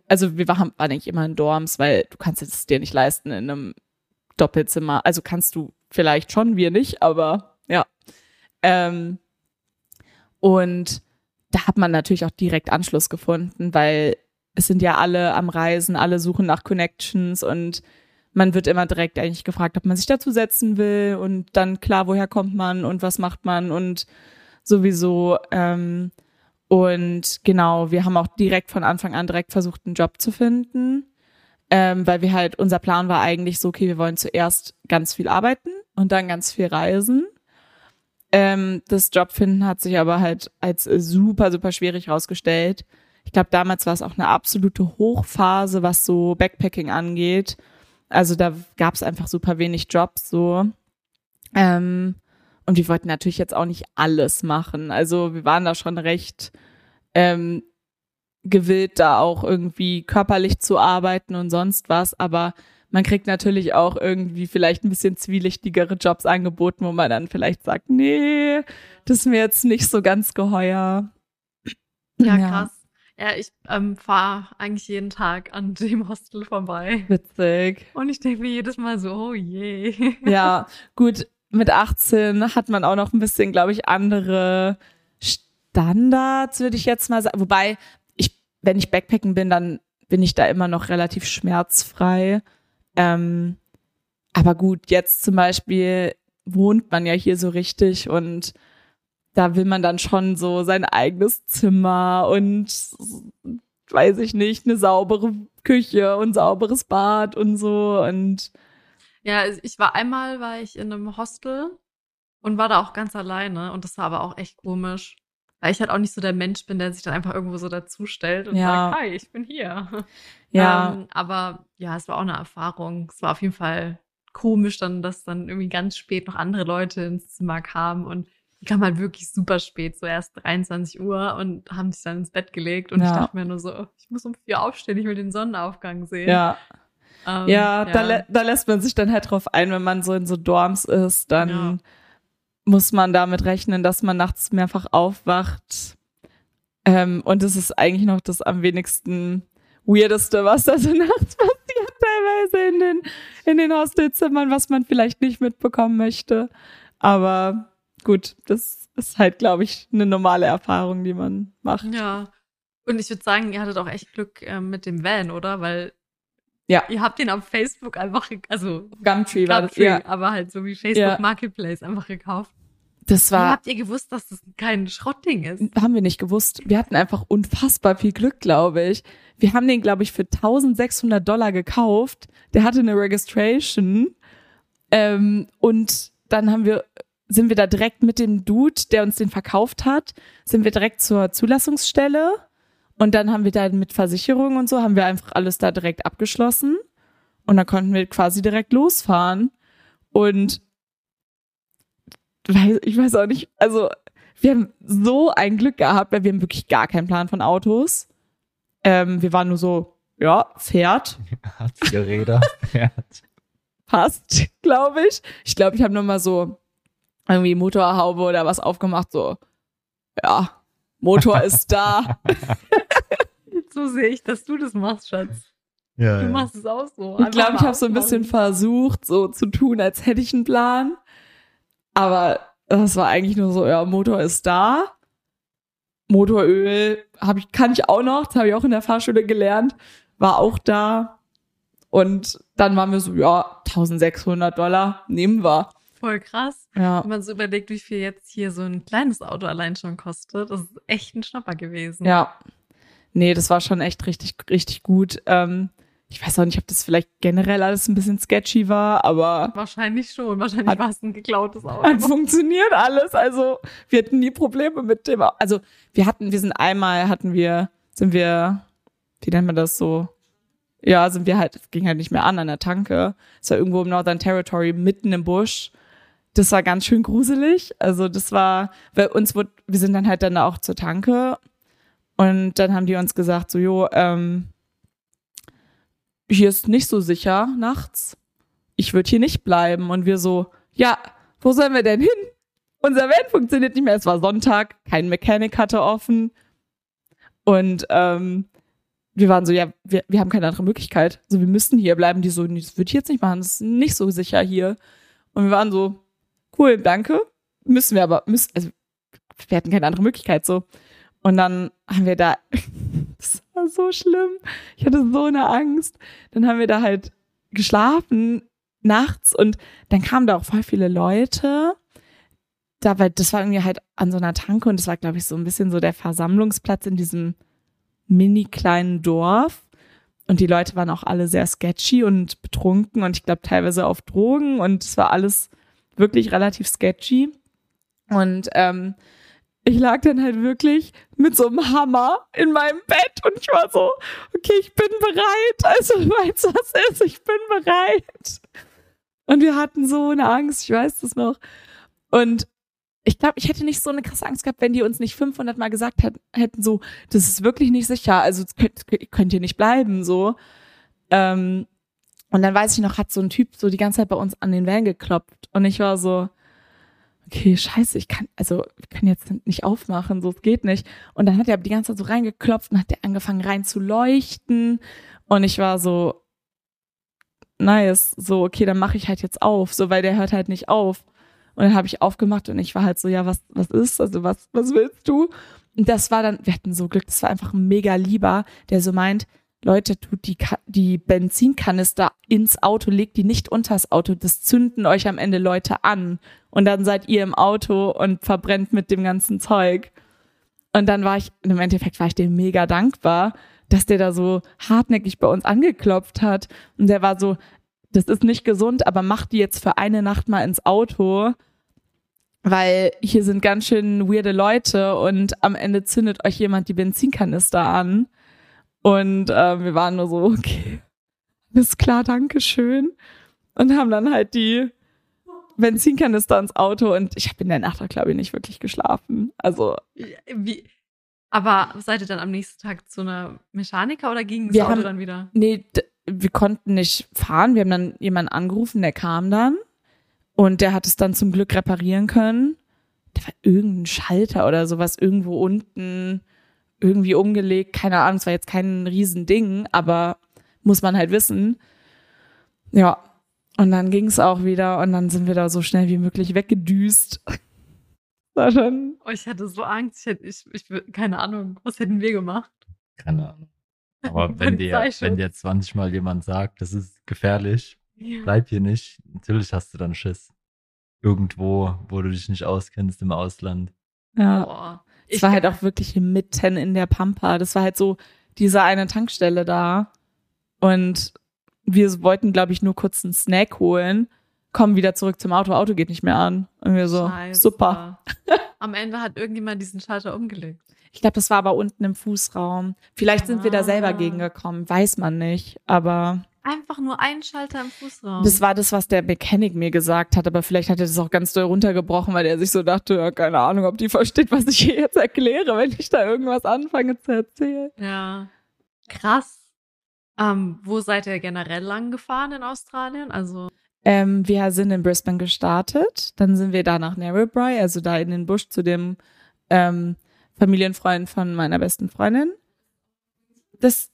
Also wir waren, waren eigentlich immer in Dorms, weil du kannst es dir nicht leisten in einem Doppelzimmer. Also kannst du vielleicht schon, wir nicht, aber ja. Ähm, und da hat man natürlich auch direkt Anschluss gefunden, weil es sind ja alle am Reisen, alle suchen nach Connections und man wird immer direkt eigentlich gefragt, ob man sich dazu setzen will und dann klar, woher kommt man und was macht man und sowieso. Ähm, und genau, wir haben auch direkt von Anfang an direkt versucht, einen Job zu finden, ähm, weil wir halt, unser Plan war eigentlich so, okay, wir wollen zuerst ganz viel arbeiten und dann ganz viel reisen. Ähm, das Jobfinden hat sich aber halt als super, super schwierig rausgestellt. Ich glaube, damals war es auch eine absolute Hochphase, was so Backpacking angeht. Also da gab es einfach super wenig Jobs so. Ähm, und wir wollten natürlich jetzt auch nicht alles machen. Also wir waren da schon recht ähm, gewillt, da auch irgendwie körperlich zu arbeiten und sonst was. Aber man kriegt natürlich auch irgendwie vielleicht ein bisschen zwielichtigere Jobs angeboten, wo man dann vielleicht sagt, nee, das ist mir jetzt nicht so ganz geheuer. Ja, krass. Ja, ich ähm, fahre eigentlich jeden Tag an dem Hostel vorbei. Witzig. Und ich denke mir jedes Mal so, oh je. Ja, gut, mit 18 hat man auch noch ein bisschen, glaube ich, andere Standards, würde ich jetzt mal sagen. Wobei, ich, wenn ich Backpacken bin, dann bin ich da immer noch relativ schmerzfrei. Ähm, aber gut, jetzt zum Beispiel wohnt man ja hier so richtig und da will man dann schon so sein eigenes Zimmer und weiß ich nicht, eine saubere Küche und sauberes Bad und so und ja, ich war einmal war ich in einem Hostel und war da auch ganz alleine und das war aber auch echt komisch, weil ich halt auch nicht so der Mensch bin, der sich dann einfach irgendwo so dazustellt und Ja. sagt, hi, ich bin hier. ja, Ähm, aber ja, es war auch eine Erfahrung. Es war auf jeden Fall komisch dann, dass dann irgendwie ganz spät noch andere Leute ins Zimmer kamen und die kamen halt wirklich super spät, so erst 23 Uhr und haben sich dann ins Bett gelegt und ich Ja. dachte mir nur so, oh, ich muss um vier aufstehen, ich will den Sonnenaufgang sehen. ja. ähm, Ja, Da, lä da lässt man sich dann halt drauf ein, wenn man so in so Dorms ist, dann Ja. muss man damit rechnen, dass man nachts mehrfach aufwacht. Ähm, und das ist eigentlich noch das am wenigsten weirdeste, was da so nachts passiert, teilweise in den, in den Hostelzimmern, was man vielleicht nicht mitbekommen möchte. Aber gut, das ist halt, glaube ich, eine normale Erfahrung, die man macht. Ja. Und ich würde sagen, ihr hattet auch echt Glück ähm, mit dem Van, oder? Weil Ja. ihr habt den auf Facebook einfach, also Gumtree war das, Gumtree, ja. aber halt so wie Facebook Ja. Marketplace einfach gekauft. Das Wie war, habt ihr gewusst, dass das kein Schrottding ist? haben wir nicht gewusst. Wir hatten einfach unfassbar viel Glück, glaube ich. Wir haben den, glaube ich, für 1600 Dollar gekauft. Der hatte eine Registration. Ähm, und dann haben wir, sind wir da direkt mit dem Dude, der uns den verkauft hat, sind wir direkt zur Zulassungsstelle. Und dann haben wir da mit Versicherung und so, haben wir einfach alles da direkt abgeschlossen. Und dann konnten wir quasi direkt losfahren. Und ich weiß auch nicht, also wir haben so ein Glück gehabt, weil wir haben wirklich gar keinen Plan von Autos. Ähm, wir waren nur so, ja, fährt, Hat vier Räder. Fährt. passt, glaube ich. Ich glaube, ich habe nur mal so irgendwie Motorhaube oder was aufgemacht, so, ja, Motor ist da. So sehe ich, dass du das machst, Schatz. Ja, Du ja. machst es auch so. Ich glaube, ich habe so ein bisschen versucht, so zu tun, als hätte ich einen Plan. Aber das war eigentlich nur so, ja, Motor ist da. Motoröl hab ich, kann ich auch noch, das habe ich auch in der Fahrschule gelernt, war auch da. Und dann waren wir so, ja, 1600 Dollar, nehmen wir. Voll krass. Ja, Wenn man so überlegt, wie viel jetzt hier so ein kleines Auto allein schon kostet, das ist echt ein Schnapper gewesen. ja. Nee, das war schon echt richtig, richtig gut. Ähm, ich weiß auch nicht, ob das vielleicht generell alles ein bisschen sketchy war, aber Wahrscheinlich schon. Wahrscheinlich Hat- war es ein geklautes Auto. Hat funktioniert alles. Also wir hatten nie Probleme mit dem. Also wir hatten, wir sind einmal hatten wir, sind wir, wie nennt man das so? Ja, sind wir halt, es ging halt nicht mehr an an der Tanke. Es war irgendwo im Northern Territory mitten im Busch. Das war ganz schön gruselig. Also das war, weil uns wurde, wir sind dann halt dann auch zur Tanke und dann haben die uns gesagt so, jo, ähm, hier ist nicht so sicher nachts. Ich würde hier nicht bleiben. Und wir so, ja, wo sollen wir denn hin? Unser Van funktioniert nicht mehr. Es war Sonntag, kein Mechanic hatte offen. Und ähm, wir waren so, ja, wir, wir haben keine andere Möglichkeit. Also wir müssten hier bleiben. Die so, das würde ich jetzt nicht machen. Das ist nicht so sicher hier. Und wir waren so, cool, danke. Müssen wir aber, müssen, also wir hatten keine andere Möglichkeit so. Und dann haben wir da, das war so schlimm. Ich hatte so eine Angst. Dann haben wir da halt geschlafen nachts und dann kamen da auch voll viele Leute. Da, weil das war irgendwie halt an so einer Tanke und das war, glaube ich, so ein bisschen so der Versammlungsplatz in diesem mini kleinen Dorf. Und die Leute waren auch alle sehr sketchy und betrunken und ich glaube teilweise auf Drogen und es war alles wirklich relativ sketchy. Und ähm, ich lag dann halt wirklich mit so einem Hammer in meinem Bett und ich war so, okay, ich bin bereit. Also, weißt du, was ist? Ich bin bereit. Und wir hatten so eine Angst, ich weiß das noch. Und ich glaube, ich hätte nicht so eine krasse Angst gehabt, wenn die uns nicht 500 Mal gesagt hätten, hätten so, das ist wirklich nicht sicher, also könnt, könnt ihr nicht bleiben, so. Ähm, und dann weiß ich noch, hat so ein Typ so die ganze Zeit bei uns an den Van geklopft und ich war so, okay, scheiße, ich kann, also, wir können jetzt nicht aufmachen, so, es geht nicht. Und dann hat er die ganze Zeit so reingeklopft und hat der angefangen rein zu leuchten. Und ich war so, nice, so, okay, dann mache ich halt jetzt auf, so, weil der hört halt nicht auf. Und dann habe ich aufgemacht und ich war halt so, ja, was, was ist? Also, was, was willst du? Und das war dann, wir hatten so Glück, das war einfach ein mega lieber, der so meint, Leute, tut die, die Benzinkanister ins Auto, legt die nicht unters Auto, das zünden euch am Ende Leute an. Und dann seid ihr im Auto und verbrennt mit dem ganzen Zeug. Und dann war ich, im Endeffekt war ich dem mega dankbar, dass der da so hartnäckig bei uns angeklopft hat. Und der war so, das ist nicht gesund, aber macht die jetzt für eine Nacht mal ins Auto, weil hier sind ganz schön weirde Leute und am Ende zündet euch jemand die Benzinkanister an. Und äh, wir waren nur so, okay, ist klar, danke schön. Und haben dann halt die Benzinkanister ins Auto und ich habe in der Nacht auch, glaube ich, nicht wirklich geschlafen. Also. Wie, aber seid ihr dann am nächsten Tag zu einer Mechaniker oder ging das Wir Auto haben- dann wieder? Nee, wir konnten nicht fahren. Wir haben dann jemanden angerufen, der kam dann. Und der hat es dann zum Glück reparieren können. Da war irgendein Schalter oder sowas irgendwo unten irgendwie umgelegt. Keine Ahnung, es war jetzt kein Riesending, aber muss man halt wissen. Ja. Und dann ging es auch wieder und dann sind wir da so schnell wie möglich weggedüst. War schon. Oh, ich hatte so Angst. Ich hätte, ich, ich, keine Ahnung, was hätten wir gemacht? Keine Ahnung. Aber wenn dir, wenn dir 20 Mal jemand sagt, das ist gefährlich, bleib hier nicht, natürlich hast du dann Schiss. Irgendwo, wo du dich nicht auskennst im Ausland. Ja. Boah. Es war halt auch wirklich mitten in der Pampa. Das war halt so diese eine Tankstelle da. Und wir wollten, glaube ich, nur kurz einen Snack holen, kommen wieder zurück zum Auto. Auto geht nicht mehr an. Und wir so, Scheiße. super. Am Ende hat irgendjemand diesen Schalter umgelegt. Ich glaube, das war aber unten im Fußraum. Vielleicht sind wir da selber Ah. gegengekommen, weiß man nicht. Aber Einfach nur ein Schalter im Fußraum. das war das, was der Mechanik mir gesagt hat. Aber vielleicht hat er das auch ganz doll runtergebrochen, weil er sich so dachte, ja, keine Ahnung, ob die versteht, was ich hier jetzt erkläre, wenn ich da irgendwas anfange zu erzählen. ja. Krass. Ähm, wo seid ihr generell lang gefahren in Australien? Also, Ähm, wir sind in Brisbane gestartet, dann sind wir da nach Narrabri, also da in den Busch zu dem ähm, Familienfreund von meiner besten Freundin. Das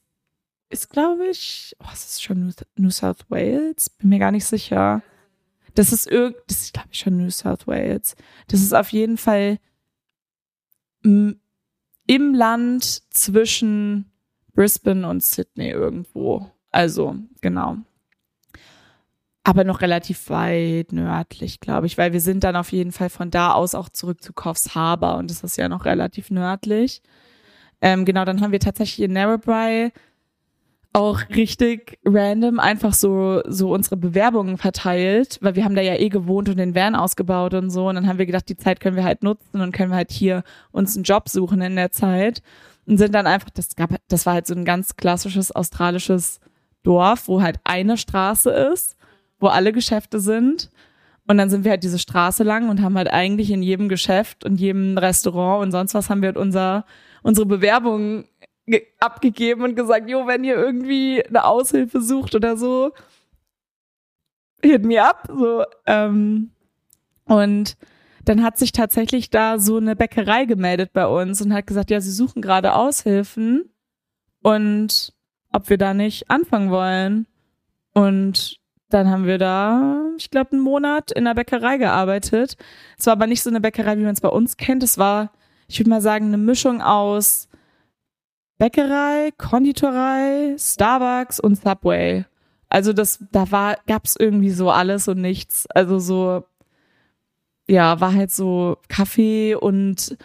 ist, glaube ich, oh, ist schon New, South Wales, bin mir gar nicht sicher. Das ist irgend, das ist, glaube ich, schon New South Wales. Das ist auf jeden Fall im Land zwischen Brisbane und Sydney irgendwo. Also, genau aber noch relativ weit nördlich, glaube ich, weil wir sind dann auf jeden Fall von da aus auch zurück zu Coffs Harbour und das ist ja noch relativ nördlich. Ähm, genau, dann haben wir tatsächlich in Narrabri auch richtig random einfach so so unsere Bewerbungen verteilt, weil wir haben da ja eh gewohnt und den Van ausgebaut und so und dann haben wir gedacht, die Zeit können wir halt nutzen und können wir halt hier uns einen Job suchen in der Zeit und sind dann einfach das gab das war halt so ein ganz klassisches australisches Dorf, wo halt eine Straße ist wo alle Geschäfte sind. Und dann sind wir halt diese Straße lang und haben halt eigentlich in jedem Geschäft und jedem Restaurant und sonst was haben wir halt unser, unsere Bewerbung ge- abgegeben und gesagt, jo, wenn ihr irgendwie eine Aushilfe sucht oder so, hit me up. So, ähm, und dann hat sich tatsächlich da so eine Bäckerei gemeldet bei uns und hat gesagt, ja, sie suchen gerade Aushilfen und ob wir da nicht anfangen wollen. Und dann haben wir da, ich glaube, einen Monat in der Bäckerei gearbeitet. Es war aber nicht so eine Bäckerei, wie man es bei uns kennt. Es war, ich würde mal sagen, eine Mischung aus Bäckerei, Konditorei, Starbucks und Subway. Also das, da war, gab's irgendwie so alles und nichts. Also so, ja, war halt so Kaffee und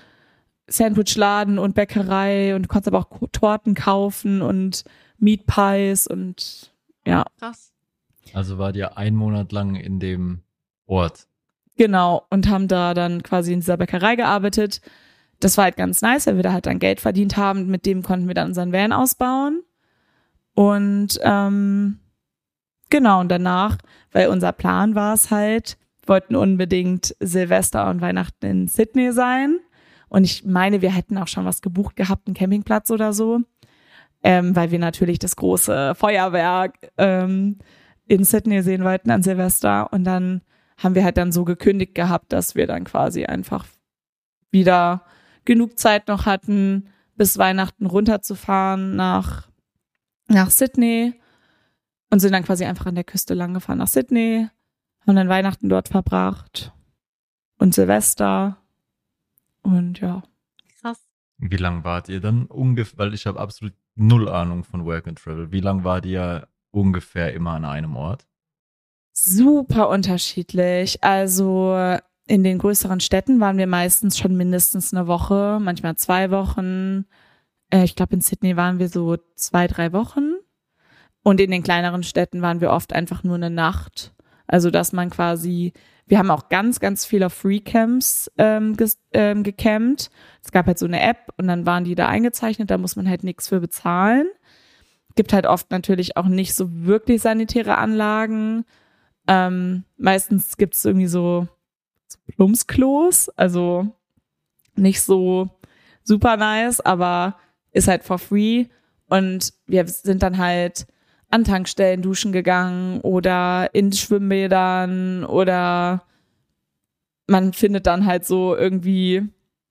Sandwichladen und Bäckerei und du konntest aber auch Torten kaufen und Meat Pies und ja, krass. Also war dir ein Monat lang in dem Ort. Genau, und haben da dann quasi in dieser Bäckerei gearbeitet. Das war halt ganz nice, weil wir da halt dann Geld verdient haben. Mit dem konnten wir dann unseren Van ausbauen. Und ähm, genau, und danach, weil unser Plan war es halt, wollten unbedingt Silvester und Weihnachten in Sydney sein. Und ich meine, wir hätten auch schon was gebucht gehabt, einen Campingplatz oder so. Ähm, weil wir natürlich das große Feuerwerk ähm, in Sydney sehen wollten an Silvester. Und dann haben wir halt dann so gekündigt gehabt, dass wir dann quasi einfach wieder genug Zeit noch hatten, bis Weihnachten runterzufahren nach, nach Sydney und sind dann quasi einfach an der Küste lang gefahren nach Sydney, haben dann Weihnachten dort verbracht und Silvester und ja. Krass. Wie lang wart ihr dann ungefähr? Weil ich habe absolut null Ahnung von Work and Travel. Wie lang wart ihr ungefähr immer an einem Ort? Super unterschiedlich. Also in den größeren Städten waren wir meistens schon mindestens eine Woche, manchmal zwei Wochen. Äh, ich glaube, in Sydney waren wir so zwei, drei Wochen. Und in den kleineren Städten waren wir oft einfach nur eine Nacht. Also, dass man quasi, wir haben auch ganz, ganz viele Free Camps ähm, ges, ähm, gecampt. Es gab halt so eine App und dann waren die da eingezeichnet, da muss man halt nichts für bezahlen. Gibt halt oft natürlich auch nicht so wirklich sanitäre Anlagen. Ähm, meistens gibt es irgendwie so, so Plumpsklos, also nicht so super nice, aber ist halt for free. Und wir sind dann halt an Tankstellen duschen gegangen oder in Schwimmbädern oder man findet dann halt so irgendwie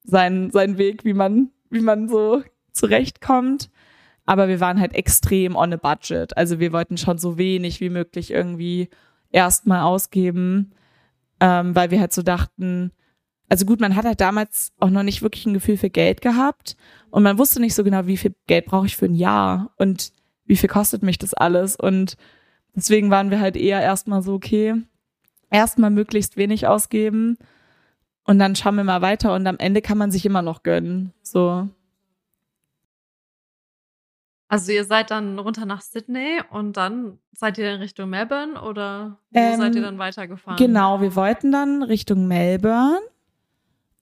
seinen, seinen Weg, wie man, wie man so zurechtkommt. Aber wir waren halt extrem on a budget. Also wir wollten schon so wenig wie möglich irgendwie erstmal ausgeben, ähm, weil wir halt so dachten, also gut, man hat halt damals auch noch nicht wirklich ein Gefühl für Geld gehabt und man wusste nicht so genau, wie viel Geld brauche ich für ein Jahr und wie viel kostet mich das alles und deswegen waren wir halt eher erstmal so, okay, erstmal möglichst wenig ausgeben und dann schauen wir mal weiter und am Ende kann man sich immer noch gönnen, so. Also ihr seid dann runter nach Sydney und dann seid ihr in Richtung Melbourne oder wo Ähm, seid ihr dann weitergefahren? Genau, wir wollten dann Richtung Melbourne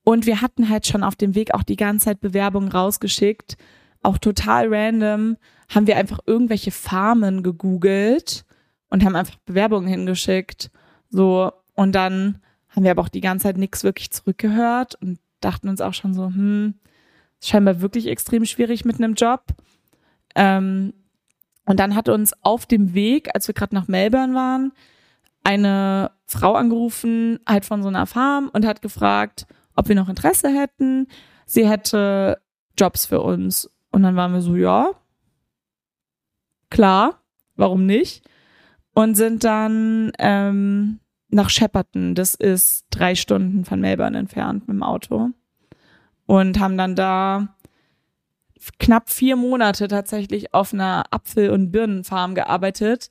und wir hatten halt schon auf dem Weg auch die ganze Zeit Bewerbungen rausgeschickt. Auch total random haben wir einfach irgendwelche Farmen gegoogelt und haben einfach Bewerbungen hingeschickt. So, und dann haben wir aber auch die ganze Zeit nichts wirklich zurückgehört und dachten uns auch schon so, hm, ist scheinbar wirklich extrem schwierig mit einem Job. Ähm, und dann hat uns auf dem Weg, als wir gerade nach Melbourne waren, eine Frau angerufen, halt von so einer Farm und hat gefragt, ob wir noch Interesse hätten. Sie hätte Jobs für uns. Und dann waren wir so, ja, klar, warum nicht? Und sind dann ähm, nach Shepparton, das ist drei Stunden von Melbourne entfernt mit dem Auto. Und haben dann da knapp vier Monate tatsächlich auf einer Apfel- und Birnenfarm gearbeitet.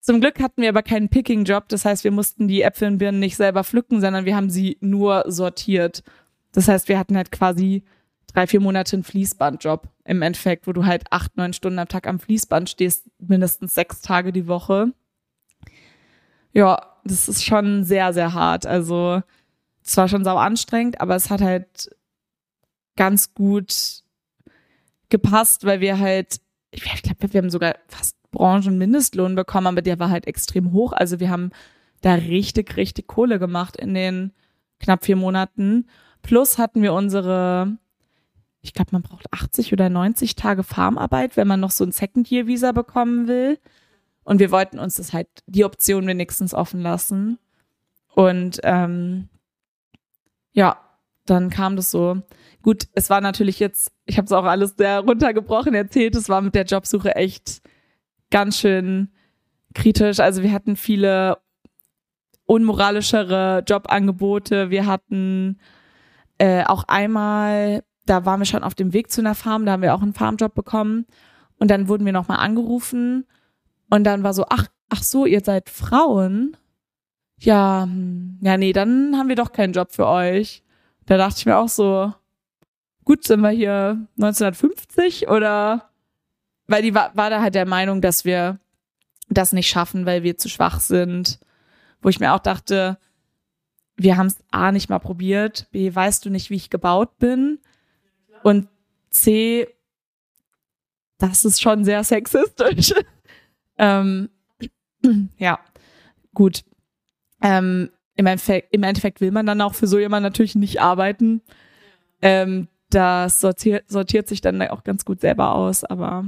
Zum Glück hatten wir aber keinen Picking-Job, das heißt, wir mussten die Äpfel und Birnen nicht selber pflücken, sondern wir haben sie nur sortiert. Das heißt, wir hatten halt quasi drei, vier Monate einen Fließbandjob im Endeffekt, wo du halt acht, neun Stunden am Tag am Fließband stehst, mindestens sechs Tage die Woche. Ja, das ist schon sehr, sehr hart. Also, es war schon sau anstrengend, aber es hat halt ganz gut gepasst, weil wir halt, ich glaube, wir haben sogar fast Branchenmindestlohn bekommen, aber der war halt extrem hoch. Also wir haben da richtig, richtig Kohle gemacht in den knapp vier Monaten. Plus hatten wir unsere, ich glaube, man braucht 80 oder 90 Tage Farmarbeit, wenn man noch so ein Second-Year-Visa bekommen will. Und wir wollten uns das halt, die Option wenigstens offen lassen. Und ähm, ja, dann kam das so. Gut, es war natürlich jetzt, ich habe es auch alles sehr runtergebrochen erzählt, es war mit der Jobsuche echt ganz schön kritisch. Also wir hatten viele unmoralischere Jobangebote. Wir hatten äh, auch einmal, da waren wir schon auf dem Weg zu einer Farm, da haben wir auch einen Farmjob bekommen. Und dann wurden wir nochmal angerufen und dann war so, ach, ach so, ihr seid Frauen? Ja, hm, ja, nee, dann haben wir doch keinen Job für euch. Da dachte ich mir auch so, gut, sind wir hier 1950 oder weil die war, war da halt der Meinung, dass wir das nicht schaffen, weil wir zu schwach sind. Wo ich mir auch dachte, wir haben es A nicht mal probiert, B weißt du nicht, wie ich gebaut bin und C, das ist schon sehr sexistisch. ähm, ja, gut. Ähm, im, Endeffekt, Im Endeffekt will man dann auch für so jemanden natürlich nicht arbeiten. Ähm, das sortiert, sortiert sich dann auch ganz gut selber aus, aber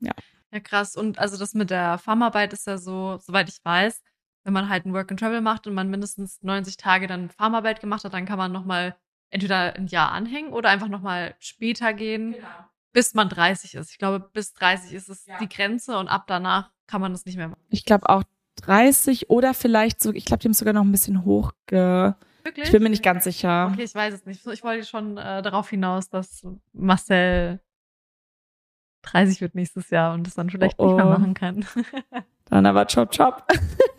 ja. Ja, krass. Und also das mit der Farmarbeit ist ja so, soweit ich weiß, wenn man halt ein Work and Travel macht und man mindestens 90 Tage dann Farmarbeit gemacht hat, dann kann man nochmal entweder ein Jahr anhängen oder einfach nochmal später gehen, Genau. bis man 30 ist. Ich glaube, bis 30 ist es Ja. die Grenze und ab danach kann man das nicht mehr machen. Ich glaube auch 30 oder vielleicht so, ich glaube, die haben es sogar noch ein bisschen hochge. Wirklich? Ich bin mir nicht ganz sicher. Okay, ich weiß es nicht. Ich wollte schon äh, darauf hinaus, dass Marcel 30 wird nächstes Jahr und das dann vielleicht Oh, nicht mehr oh. machen kann. Dann aber chop chop.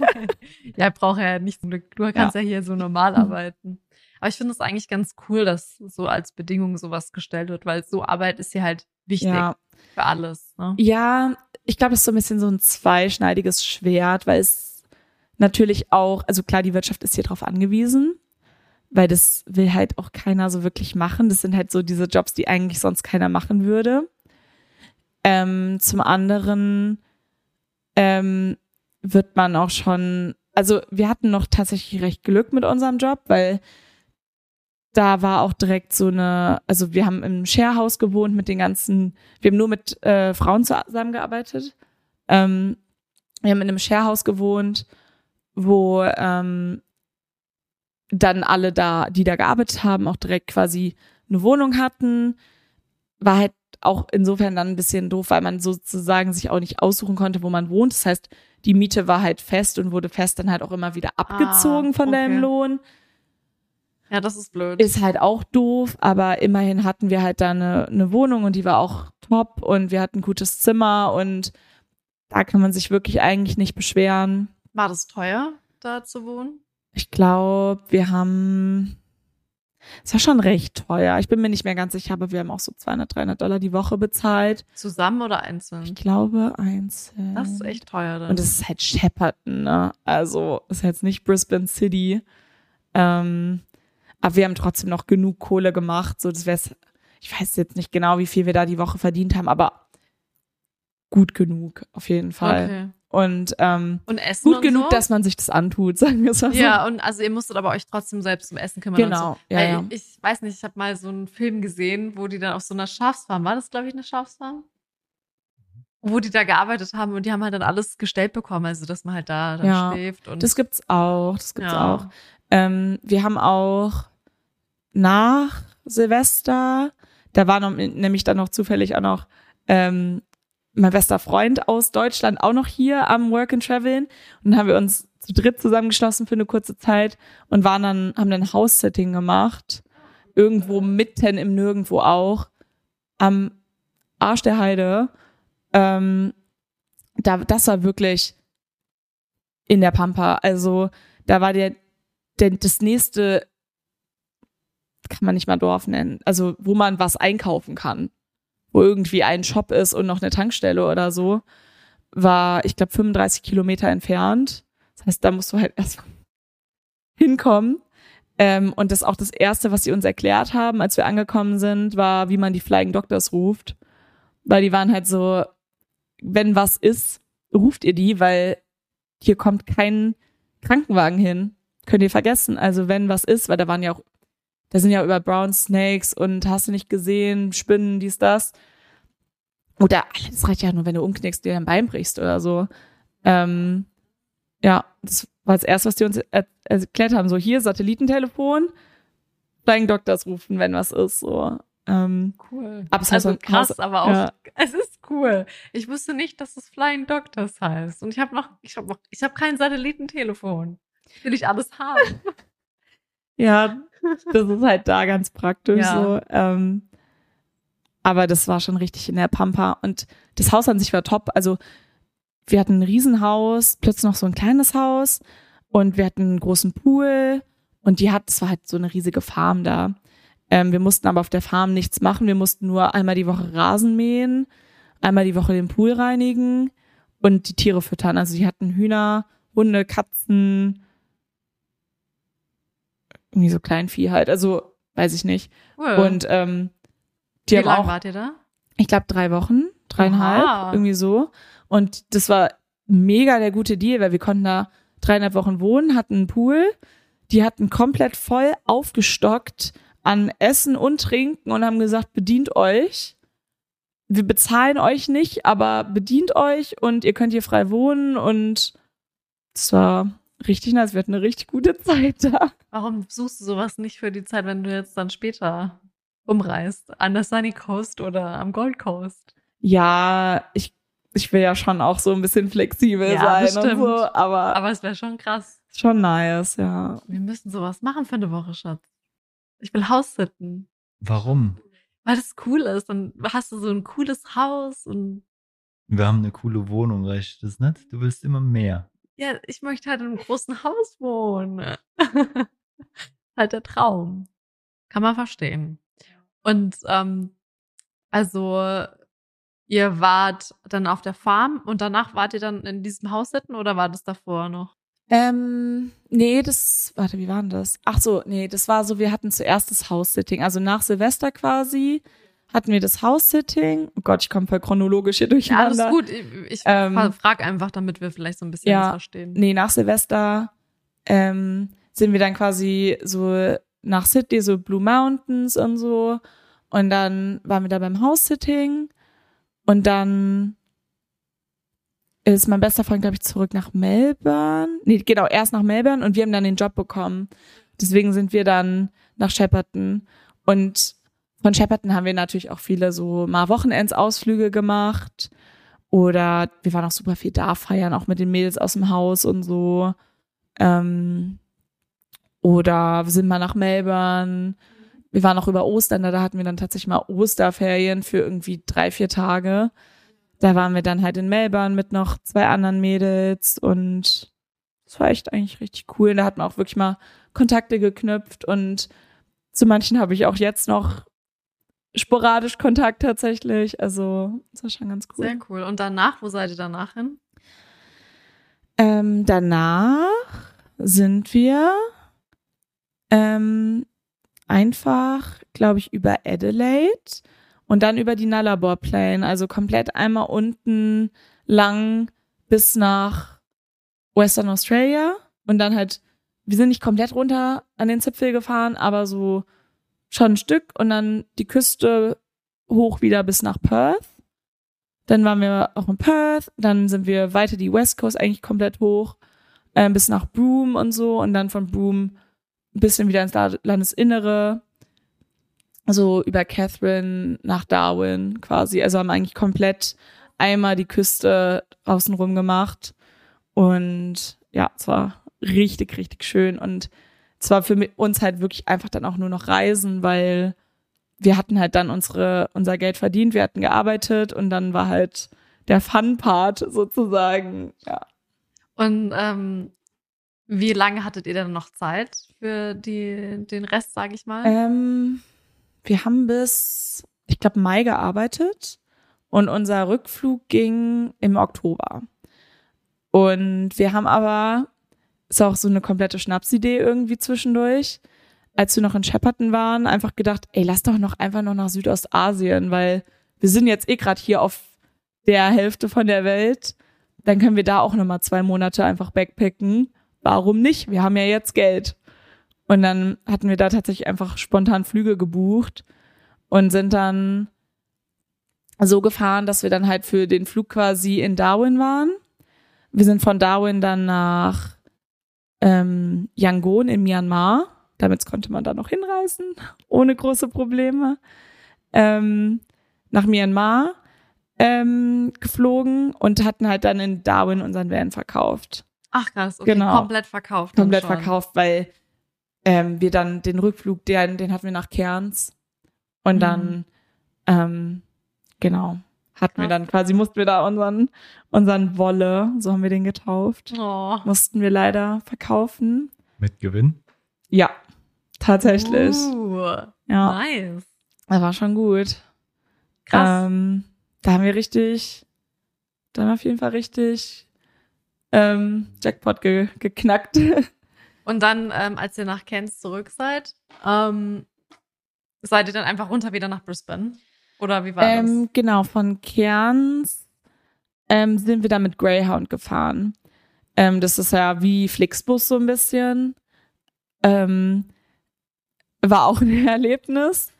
ja, braucht er ja nicht zum Glück. Du kannst ja, hier so normal arbeiten. Aber ich finde es eigentlich ganz cool, dass so als Bedingung sowas gestellt wird, weil so Arbeit ist hier halt wichtig Ja, für alles. Ne? ja ich glaube, es ist so ein bisschen so ein zweischneidiges Schwert, weil es natürlich auch, also klar, die Wirtschaft ist hier drauf angewiesen, weil das will halt auch keiner so wirklich machen. Das sind halt so diese Jobs, die eigentlich sonst keiner machen würde. Ähm, zum anderen ähm, wird man auch schon, also wir hatten noch tatsächlich recht Glück mit unserem Job, weil da war auch direkt so eine, also wir haben im Sharehouse gewohnt mit den ganzen, wir haben nur mit äh, Frauen zusammengearbeitet. Ähm, wir haben in einem Sharehouse gewohnt, wo ähm, dann alle da, die da gearbeitet haben, auch direkt quasi eine Wohnung hatten. War halt auch insofern dann ein bisschen doof, weil man sozusagen sich auch nicht aussuchen konnte, wo man wohnt. Das heißt, die Miete war halt fest und wurde fest dann halt auch immer wieder abgezogen von okay. deinem Lohn. Ja, das ist blöd. Ist halt auch doof, aber immerhin hatten wir halt da eine, eine Wohnung und die war auch top und wir hatten ein gutes Zimmer und da kann man sich wirklich eigentlich nicht beschweren. War das teuer, da zu wohnen? Ich glaube, wir haben, es war schon recht teuer. Ich bin mir nicht mehr ganz sicher, aber wir haben auch so 200, 300 Dollar die Woche bezahlt. Zusammen oder Ich einzeln? glaube, einzeln. Das ist echt teuer dann. Und es ist halt Shepperton, ne? Also ist jetzt nicht Brisbane City. Ähm, aber wir haben trotzdem noch genug Kohle gemacht. So, das wäre ich weiß jetzt nicht genau, wie viel wir da die Woche verdient haben, aber gut genug, auf jeden Fall. okay. Und ähm, Und Essen gut und genug, so? dass man sich das antut, sagen wir es mal so. Ja, und also ihr musstet aber euch trotzdem selbst um Essen kümmern. Genau, so. ja, ja. Ich weiß nicht, ich habe mal so einen Film gesehen, wo die dann auf so einer Schafsfarm, war das glaube ich eine Schafsfarm? Wo die da gearbeitet haben und die haben halt dann alles gestellt bekommen, also dass man halt da dann Ja, schläft. Und Das gibt's auch, das gibt's Ja. auch. Ähm, wir haben auch nach Silvester, da war noch, nämlich dann noch zufällig auch noch ähm, mein bester Freund aus Deutschland auch noch hier am Work and Traveln. Und dann haben wir uns zu dritt zusammengeschlossen für eine kurze Zeit und waren dann haben dann House-Sitting gemacht. Irgendwo mitten im Nirgendwo auch. Am Arsch der Heide. Ähm, da das war wirklich in der Pampa. Also da war der, der das nächste kann man nicht mal Dorf nennen also wo man was einkaufen kann wo irgendwie ein Shop ist und noch eine Tankstelle oder so, war, ich glaube, 35 Kilometer entfernt. Das heißt, da musst du halt erst hinkommen. Ähm, und das auch das Erste, was sie uns erklärt haben, als wir angekommen sind, war, wie man die Flying Doctors ruft. Weil die waren halt so, wenn was ist, ruft ihr die, weil hier kommt kein Krankenwagen hin. Könnt ihr vergessen. Also wenn was ist, weil da waren ja auch da sind ja über Brown Snakes und hast du nicht gesehen, Spinnen, dies, das. Oder das reicht ja nur, wenn du umknickst, dir dein Bein brichst oder so. Ähm, ja, das war das Erste, was die uns er erklärt haben. So, hier, Satellitentelefon, Flying Doctors rufen, wenn was ist. So. Ähm, cool. aber es Also krass, aber auch, ja. es ist cool. Ich wusste nicht, dass es Flying Doctors heißt. Und ich habe noch, ich habe noch, ich habe kein Satellitentelefon. Will ich alles haben. Ja, das ist halt da ganz praktisch Ja. so. Ähm, aber das war schon richtig in der Pampa. Und das Haus an sich war top. Also wir hatten ein Riesenhaus, plötzlich noch so ein kleines Haus und wir hatten einen großen Pool und die hat, es war halt so eine riesige Farm da. Ähm, wir mussten aber auf der Farm nichts machen. Wir mussten nur einmal die Woche Rasen mähen, einmal die Woche den Pool reinigen und die Tiere füttern. Also die hatten Hühner, Hunde, Katzen, irgendwie so Kleinvieh halt. Also weiß ich nicht. Cool. Und ähm, die Wie lange auch, wart ihr da? ich glaube, drei Wochen, dreieinhalb, Aha. irgendwie so. Und das war mega der gute Deal, weil wir konnten da dreieinhalb Wochen wohnen, hatten einen Pool, die hatten komplett voll aufgestockt an Essen und Trinken und haben gesagt, bedient euch. Wir bezahlen euch nicht, aber bedient euch und ihr könnt hier frei wohnen und das war richtig nice. Wir hatten eine richtig gute Zeit da. Warum suchst du sowas nicht für die Zeit, wenn du jetzt dann später umreist? An der Sunny Coast oder am Gold Coast? Ja, ich, ich will ja schon auch so ein bisschen flexibel Ja, sein und bestimmt. so, aber, Aber es wäre schon krass. schon nice, ja. Wir müssen sowas machen für eine Woche, Schatz. Ich will Haussitten. Warum? Weil das cool ist. Dann hast du so ein cooles Haus und Wir haben eine coole Wohnung, reicht das nicht? Du willst immer mehr. Ja, ich möchte halt in einem großen Haus wohnen. halt der Traum. Kann man verstehen. Und ähm, also ihr wart dann auf der Farm und danach wart ihr dann in diesem Haus sitten oder war das davor noch? Ähm, nee, das, warte, wie war denn das? Ach so, nee, das war so, wir hatten zuerst das House-Sitting. Also nach Silvester quasi hatten wir das House-Sitting. Oh Gott, ich komme voll chronologisch hier Ja, durcheinander. alles gut. Ich, ich Ähm, frage einfach, damit wir vielleicht so ein bisschen ja, das verstehen. Nee, nach Silvester ähm, sind wir dann quasi so nach Sydney, so Blue Mountains und so. Und dann waren wir da beim House-Sitting. Und dann ist mein bester Freund, glaube ich, zurück nach Melbourne. Nee, genau, erst nach Melbourne und wir haben dann den Job bekommen. Deswegen sind wir dann nach Shepperton. Und von Shepperton haben wir natürlich auch viele so mal Wochenendsausflüge gemacht. Oder wir waren auch super viel da feiern, auch mit den Mädels aus dem Haus und so. Ähm, oder wir sind mal nach Melbourne. Wir waren auch über Ostern, da hatten wir dann tatsächlich mal Osterferien für irgendwie drei, vier Tage. Da waren wir dann halt in Melbourne mit noch zwei anderen Mädels und das war echt eigentlich richtig cool. Da hat man auch wirklich mal Kontakte geknüpft und zu manchen habe ich auch jetzt noch sporadisch Kontakt tatsächlich. Also, das war schon ganz cool. Sehr cool. Und danach, wo seid ihr danach hin? Ähm, danach sind wir ähm, einfach, glaube ich, über Adelaide und dann über die Nullarbor Plain, also komplett einmal unten lang bis nach Western Australia und dann halt, wir sind nicht komplett runter an den Zipfel gefahren, aber so schon ein Stück und dann die Küste hoch wieder bis nach Perth. Dann waren wir auch in Perth, dann sind wir weiter die West Coast eigentlich komplett hoch, äh, bis nach Broome und so und dann von Broome ein bisschen wieder ins La- Landesinnere, so über Catherine nach Darwin quasi. Also haben eigentlich komplett einmal die Küste außenrum gemacht und ja, es war richtig, richtig schön und es war für uns halt wirklich einfach dann auch nur noch Reisen, weil wir hatten halt dann unsere, unser Geld verdient, wir hatten gearbeitet und dann war halt der Fun-Part sozusagen, ja. Und ähm, wie lange hattet ihr denn noch Zeit für die, den Rest, sage ich mal? Ähm, wir haben bis, ich glaube, Mai gearbeitet und unser Rückflug ging im Oktober. Und wir haben aber, ist auch so eine komplette Schnapsidee irgendwie zwischendurch, als wir noch in Shepperton waren, einfach gedacht, ey, lass doch noch einfach noch nach Südostasien, weil wir sind jetzt eh gerade hier auf der Hälfte von der Welt. Dann können wir da auch noch mal zwei Monate einfach backpacken. Warum nicht? Wir haben ja jetzt Geld. Und dann hatten wir da tatsächlich einfach spontan Flüge gebucht und sind dann so gefahren, dass wir dann halt für den Flug quasi in Darwin waren. Wir sind von Darwin dann nach ähm, Yangon in Myanmar. Damit konnte man da noch hinreisen, ohne große Probleme. Ähm, nach Myanmar ähm, geflogen und hatten halt dann in Darwin unseren Van verkauft Ach krass, okay, genau. komplett verkauft. komplett schon. verkauft, weil ähm, wir dann den Rückflug, den, den hatten wir nach Cairns und Mhm. dann ähm, genau hatten wir dann quasi mussten wir da unseren unseren Wolle, so haben wir den getauft, Oh. mussten wir leider verkaufen. Mit Gewinn? Ja, tatsächlich. Uh, Ja, nice. das war schon gut. Krass. Ähm, da haben wir richtig, da haben wir auf jeden Fall richtig ähm, Jackpot ge geknackt. Und dann, ähm, als ihr nach Cairns zurück seid, ähm, seid ihr dann einfach runter wieder nach Brisbane? Oder wie war Ähm, genau, von Cairns ähm, sind wir dann mit Greyhound gefahren. Ähm, das ist ja wie Flixbus so ein bisschen. Ähm, war auch ein Erlebnis.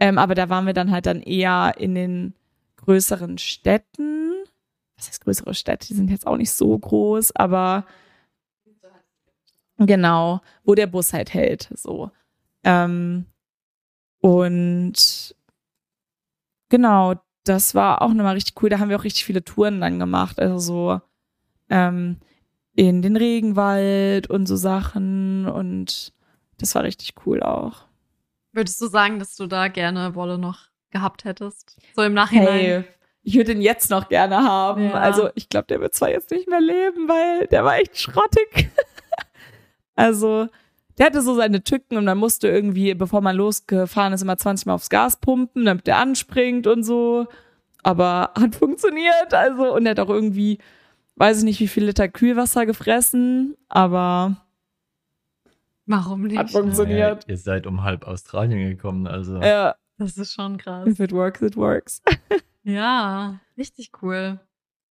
Ähm, aber da waren wir dann halt dann eher in den größeren Städten. Was heißt größere Städte? Die sind jetzt auch nicht so groß, aber Genau, wo der Bus halt hält, so. Ähm, und genau, das war auch nochmal richtig cool. Da haben wir auch richtig viele Touren dann gemacht. Also so ähm, in den Regenwald und so Sachen. Und das war richtig cool auch. Würdest du sagen, dass du da gerne Wolle noch gehabt hättest? So im Nachhinein. Hey, ich würde ihn jetzt noch gerne haben. Ja. Also ich glaube, der wird zwar jetzt nicht mehr leben, weil der war echt schrottig. also der hatte so seine Tücken und man musste irgendwie, bevor man losgefahren ist, immer 20 Mal aufs Gas pumpen, damit der anspringt und so. Aber hat funktioniert. Also und er hat auch irgendwie, weiß ich nicht, wie viel Liter Kühlwasser gefressen, aber Warum nicht? Hat ne? funktioniert. Ja, ihr seid um halb Australien gekommen, also. ja, Das ist schon krass. if it works, it works. Ja, richtig cool.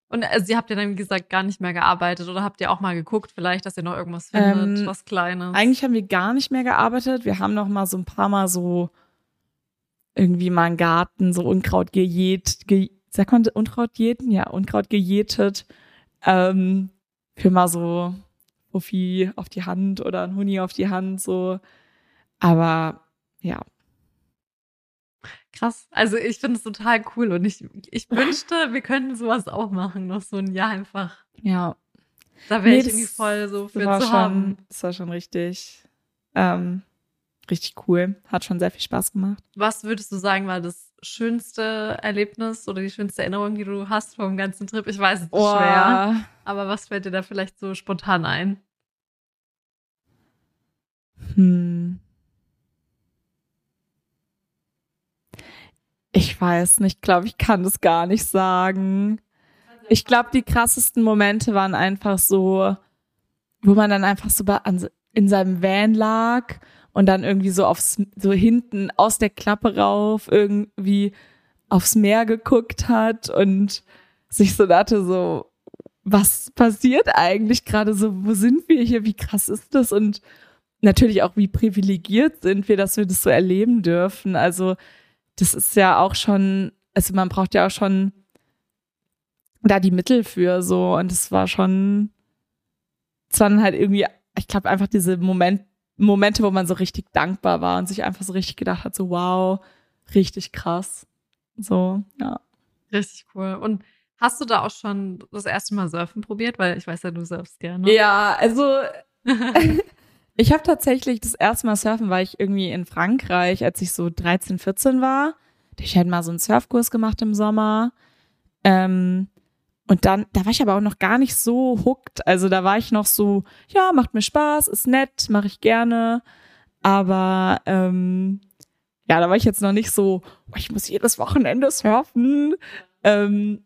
Und also, ihr habt ja dann, wie gesagt, gar nicht mehr gearbeitet oder habt ihr auch mal geguckt, vielleicht, dass ihr noch irgendwas findet, Ähm, was Kleines? Eigentlich haben wir gar nicht mehr gearbeitet. Wir haben noch mal so ein paar Mal so irgendwie mal einen Garten, so Unkraut gejäht, ge sagt man Unkraut jäten? Ja, Unkraut gejätet. Ähm, für mal so Profi auf die Hand oder ein Huni auf die Hand, so. Aber ja, Krass. Also ich finde es total cool und ich, ich wünschte, wir könnten sowas auch machen, noch so ein Jahr einfach. ja. Da wäre Nee, ich irgendwie voll so für zu schon, haben. Das war schon richtig, ähm, richtig cool. Hat schon sehr viel Spaß gemacht. Was würdest du sagen, war das schönste Erlebnis oder die schönste Erinnerung, die du hast vom ganzen Trip? Ich weiß, es ist schwer, aber was fällt dir da vielleicht so spontan ein? Hm. Ich weiß nicht, glaube ich kann das gar nicht sagen. Ich glaube, die krassesten Momente waren einfach so, wo man dann einfach so in seinem Van lag und dann irgendwie so aufs, so hinten aus der Klappe rauf irgendwie aufs Meer geguckt hat und sich so dachte so, was passiert eigentlich gerade so? Wo sind wir hier? Wie krass ist das? Und natürlich auch, wie privilegiert sind wir, dass wir das so erleben dürfen. Also, das ist ja auch schon, also man braucht ja auch schon da die Mittel für so. Und es war schon, es waren halt irgendwie, ich glaube, einfach diese Moment, Momente, wo man so richtig dankbar war und sich einfach so richtig gedacht hat, so wow, richtig krass. So, ja. Richtig cool. Und hast du da auch schon das erste Mal Surfen probiert? Weil ich weiß ja, du surfst gerne. Ja, also Ich habe tatsächlich das erste Mal surfen, war ich irgendwie in Frankreich, als ich so 13, 14 war. Ich halt mal so einen Surfkurs gemacht im Sommer. Ähm, und dann, da war ich aber auch noch gar nicht so hooked. Also da war ich noch so, ja, macht mir Spaß, ist nett, mache ich gerne. Aber ähm, ja, da war ich jetzt noch nicht so, oh, ich muss jedes Wochenende surfen. Ähm,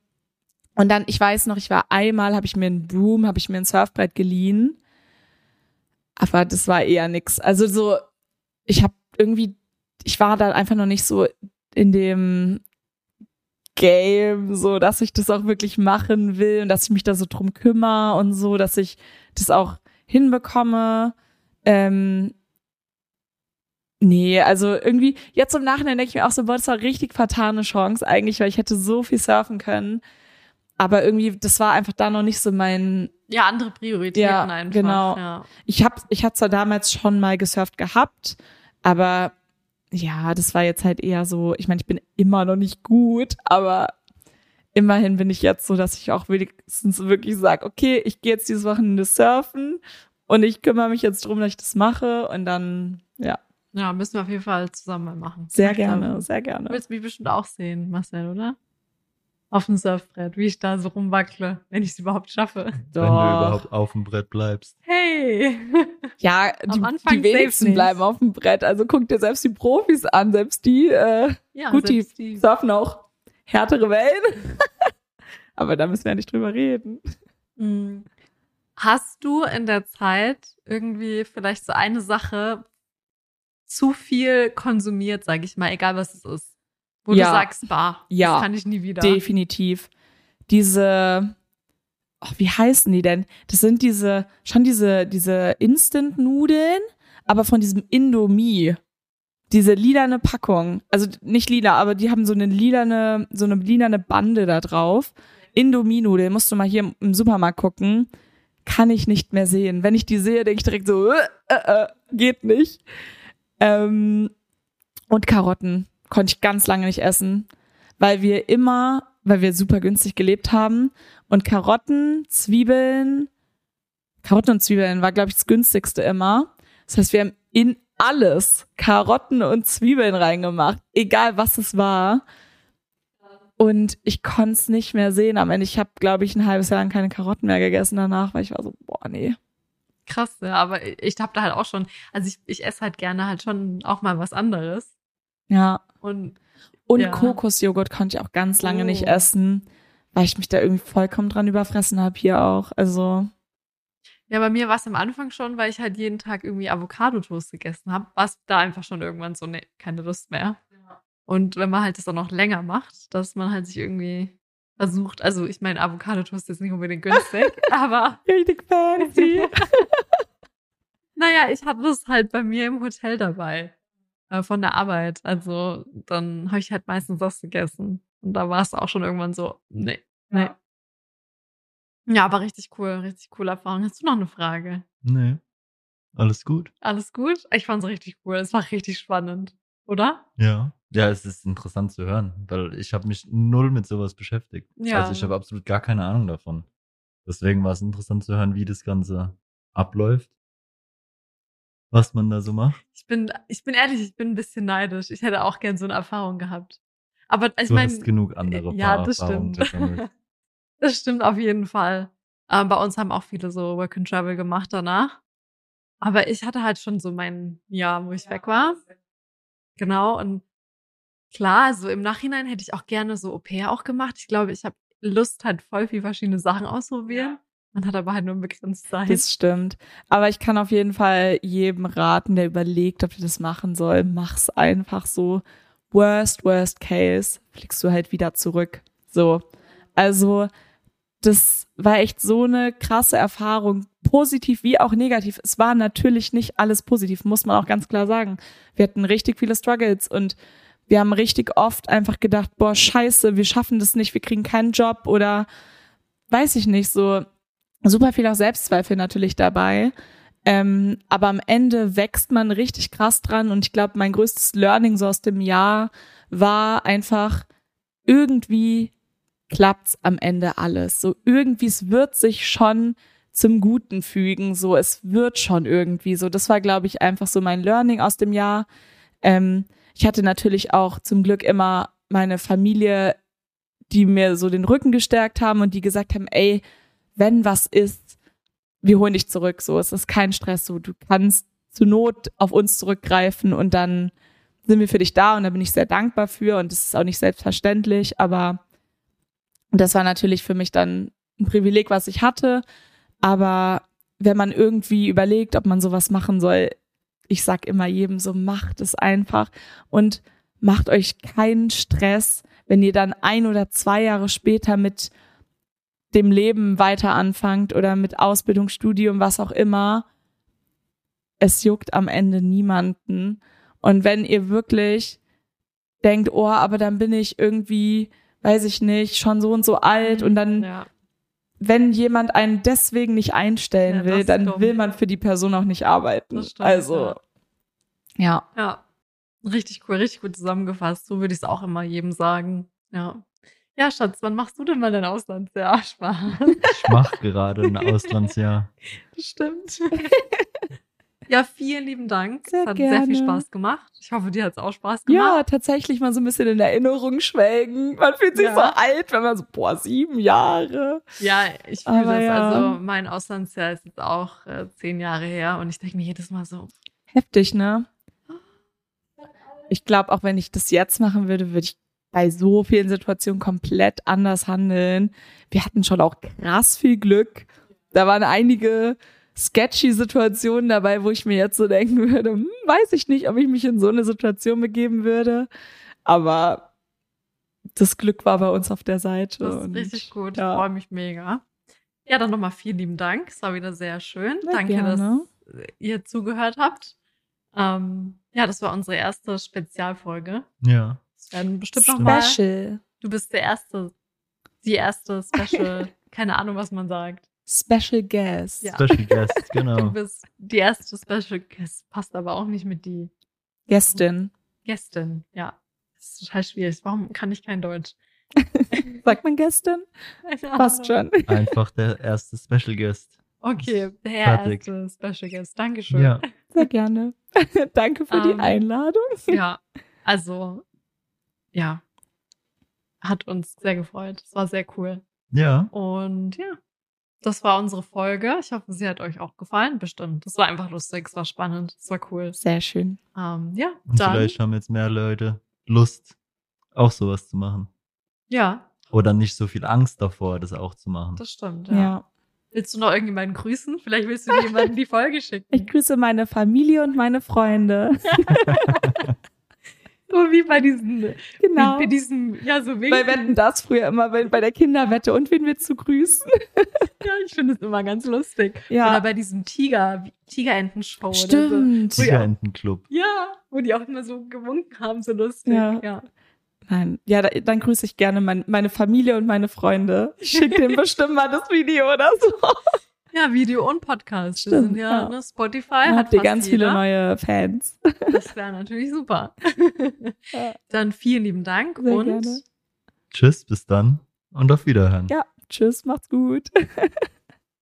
und dann, ich weiß noch, ich war einmal, habe ich mir ein Broom, habe ich mir ein Surfbrett geliehen. Aber das war eher nix. Also so, ich habe irgendwie, ich war da einfach noch nicht so in dem Game, so dass ich das auch wirklich machen will und dass ich mich da so drum kümmere und so, dass ich das auch hinbekomme. Ähm, nee, also irgendwie, jetzt im Nachhinein denke ich mir auch so, boah, das war richtig vertane Chance eigentlich, weil ich hätte so viel surfen können. Aber irgendwie, das war einfach da noch nicht so mein, Ja, andere Prioritäten Ja, einfach. genau. Ja. ich hab, ich hatte zwar damals schon mal gesurft gehabt, aber ja, das war jetzt halt eher so, ich meine, ich bin immer noch nicht gut, aber immerhin bin ich jetzt so, dass ich auch wenigstens wirklich sage, okay, ich gehe jetzt dieses Wochenende surfen und ich kümmere mich jetzt drum, dass ich das mache und dann, ja, ja, müssen wir auf jeden Fall zusammen mal machen. sehr gerne, sehr Du gerne. willst mich bestimmt auch sehen, Marcel, oder? Auf dem Surfbrett, wie ich da so rumwackle, wenn ich es überhaupt schaffe. Wenn du überhaupt auf dem Brett bleibst. Hey! Ja, die, Anfang die wenigsten bleiben auf dem Brett. Also guck dir selbst die Profis an, selbst die, äh, Ja, Gut, die selbst die. surfen auch härtere Wellen. Aber da müssen wir ja nicht drüber reden. Mm. Hast du in der Zeit irgendwie vielleicht so eine Sache zu viel konsumiert, sage ich mal, egal was es ist, wo Ja. du sagst, bah, Ja. das kann ich nie wieder. Definitiv. Diese, oh, wie heißen die denn? Das sind diese, schon diese, diese Instant-Nudeln, aber von diesem Indomie. Diese lilane Packung. Also nicht lila, aber die haben so eine lilane, so eine lilane Bande da drauf. Indomie-Nudeln, musst du mal hier im- Supermarkt gucken. kann ich nicht mehr sehen. Wenn ich die sehe, denke ich direkt so, äh, äh, geht nicht. Ähm, und Karotten konnte ich ganz lange nicht essen, weil wir immer, weil wir super günstig gelebt haben und Karotten, Zwiebeln, Karotten und Zwiebeln war, glaube ich, das günstigste immer. Das heißt, wir haben in alles Karotten und Zwiebeln reingemacht, egal was es war. Und ich konnte es nicht mehr sehen. Am Ende, ich habe, glaube ich, ein halbes Jahr lang keine Karotten mehr gegessen danach, weil ich war so, boah, nee. Krass, ja, aber ich habe da halt auch schon, also ich, ich esse halt gerne halt schon auch mal was anderes. Ja. Und Und Ja. Kokosjoghurt konnte ich auch ganz lange nicht Oh. essen, weil ich mich da irgendwie vollkommen dran überfressen habe hier auch. Also, ja, bei mir war es am Anfang schon, weil ich halt jeden Tag irgendwie Avocado-Toast gegessen habe, war es da einfach schon irgendwann so, nee, keine Lust mehr. Und wenn man halt das auch noch länger macht, dass man halt sich irgendwie versucht, also ich meine, Avocado-Toast ist nicht unbedingt günstig, aber richtig fancy. naja, ich hatte das halt bei mir im Hotel dabei. Äh, von der Arbeit. Also dann habe ich halt meistens das gegessen. Und da war es auch schon irgendwann so, nee, nee. Ja. Ja, aber richtig cool, richtig coole Erfahrung. Hast du noch eine Frage? Nee. Alles gut. Alles gut? Ich fand's richtig cool. Es war richtig spannend, oder? Ja. Ja, es ist interessant zu hören, weil ich habe mich null mit sowas beschäftigt. Ja. Also ich habe absolut gar keine Ahnung davon. Deswegen war es interessant zu hören, wie das Ganze abläuft. Was man da so macht. Ich bin, ich bin ehrlich, ich bin ein bisschen neidisch. Ich hätte auch gern so eine Erfahrung gehabt. Aber ich du meine, hast genug andere ja, das stimmt. Das stimmt auf jeden Fall. Ähm, bei uns haben auch viele so Work and Travel gemacht danach. Aber ich hatte halt schon so mein Jahr, wo ich weg war. Genau. Und klar, so im Nachhinein hätte ich auch gerne so Au pair auch gemacht. Ich glaube, ich habe Lust, halt voll viel verschiedene Sachen ausprobieren. Man hat aber halt nur begrenzt Zeit. Das stimmt. Aber ich kann auf jeden Fall jedem raten, der überlegt, ob er das machen soll, mach's einfach so. Worst, worst case, fliegst du halt wieder zurück. So. Also, das war echt so eine krasse Erfahrung, positiv wie auch negativ. Es war natürlich nicht alles positiv, muss man auch ganz klar sagen. Wir hatten richtig viele Struggles und wir haben richtig oft einfach gedacht, boah, scheiße, wir schaffen das nicht, wir kriegen keinen Job oder weiß ich nicht, so super viel auch Selbstzweifel natürlich dabei. Ähm, aber am Ende wächst man richtig krass dran und ich glaube, mein größtes Learning so aus dem Jahr war einfach irgendwie klappt's am Ende alles. So irgendwie, es wird sich schon zum Guten fügen. So, es wird schon irgendwie so. Das war, glaube ich, einfach so mein Learning aus dem Jahr. Ähm, ich hatte natürlich auch zum Glück immer meine Familie, die mir so den Rücken gestärkt haben und die gesagt haben, ey, wenn was ist, wir holen dich zurück. So, es ist kein Stress. So, du kannst zur Not auf uns zurückgreifen und dann sind wir für dich da und da bin ich sehr dankbar für und das ist auch nicht selbstverständlich, aber das war natürlich für mich dann ein Privileg, was ich hatte. Aber wenn man irgendwie überlegt, ob man sowas machen soll, ich sag immer jedem so, macht es einfach und macht euch keinen Stress, wenn ihr dann ein oder zwei Jahre später mit dem Leben weiter anfangt oder mit Ausbildung, Studium, was auch immer. Es juckt am Ende niemanden. Und wenn ihr wirklich denkt, oh, aber dann bin ich irgendwie, weiß ich nicht, schon so und so alt und dann ja. wenn jemand einen deswegen nicht einstellen Ja, will, dann dumm. will man für die Person auch nicht arbeiten. Stimmt, also, ja. Ja, richtig cool, richtig gut zusammengefasst. So würde ich es auch immer jedem sagen. Ja. Ja, Schatz, wann machst du denn mal dein Auslandsjahr? Spaß. Ich mache gerade ein Auslandsjahr. Stimmt. ja, vielen lieben Dank. Sehr es hat sehr viel gerne. Spaß gemacht. Ich hoffe, dir hat es auch Spaß Ja, gemacht. tatsächlich mal so ein bisschen in Erinnerung schwelgen. Man fühlt sich Ja. so alt, wenn man so, boah, sieben Jahre. Ja, ich fühle das. ja. Also, mein Auslandsjahr ist jetzt auch äh, zehn Jahre her und ich denke mir jedes Mal so, Heftig, ne? Ich glaube, auch wenn ich das jetzt machen würde, würde ich bei so vielen Situationen komplett anders handeln. Wir hatten schon auch krass viel Glück. Da waren einige sketchy Situationen dabei, wo ich mir jetzt so denken würde, hm, weiß ich nicht, ob ich mich in so eine Situation begeben würde. Aber das Glück war bei uns auf der Seite. das ist richtig gut. Ich ja. freue mich mega. Ja, dann nochmal vielen lieben Dank. Es war wieder sehr schön. Na, Danke, gerne. dass ihr zugehört habt. Ähm, ja, das war unsere erste Spezialfolge. Ja. Werden bestimmt noch mal. Special. Du bist der erste, die erste Special. Keine Ahnung, was man sagt. Special Guest. Ja. Special Guest, Du genau. bist die erste Special Guest, passt aber auch nicht mit die Gästin. Gästin. Ja, das ist total schwierig. Warum kann ich kein Deutsch? Sagt man Gästin? Passt schon. Einfach der erste Special Guest. Okay, der Fertig. erste Special Guest. Dankeschön. Ja. Sehr gerne. Danke für die Ähm, Einladung. Ja, also, ja, hat uns sehr gefreut. Es war sehr cool. Ja. Und ja, das war unsere Folge. Ich hoffe, sie hat euch auch gefallen. Bestimmt. Das war einfach lustig, es war spannend, es war cool. Sehr schön. Ähm, ja, Und dann, vielleicht haben jetzt mehr Leute Lust, auch sowas zu machen. ja, Oder nicht so viel Angst davor, das auch zu machen. das stimmt. Ja. Ja. Willst du noch irgendjemanden grüßen? Vielleicht willst du jemanden die Folge schicken. Ich grüße meine Familie und meine Freunde. so wie bei diesen, Genau. wie bei diesem, ja, so Bei Wetten das früher immer bei, bei der Kinderwette und wen wir zu grüßen. Ja, ich finde es immer ganz lustig. Oder Ja, bei diesem Tiger, Tigerenten-Show. Oder so. stimmt. Früher. Tigerentenclub. Ja, wo die auch immer so gewunken haben, so lustig. Ja. ja. Nein, ja, da, dann grüße ich gerne mein, meine Familie und meine Freunde. Ich schicke denen bestimmt mal das Video oder so. Ja, Video und Podcast. Wir Stimmt, sind ja, ja. ne, Spotify Dann hat habt ihr fast ganz viele jeder. neue Fans. Das wäre natürlich super. Ja. Dann vielen lieben Dank Sehr und gerne. Tschüss, bis dann und auf Wiederhören. Ja, tschüss, macht's gut.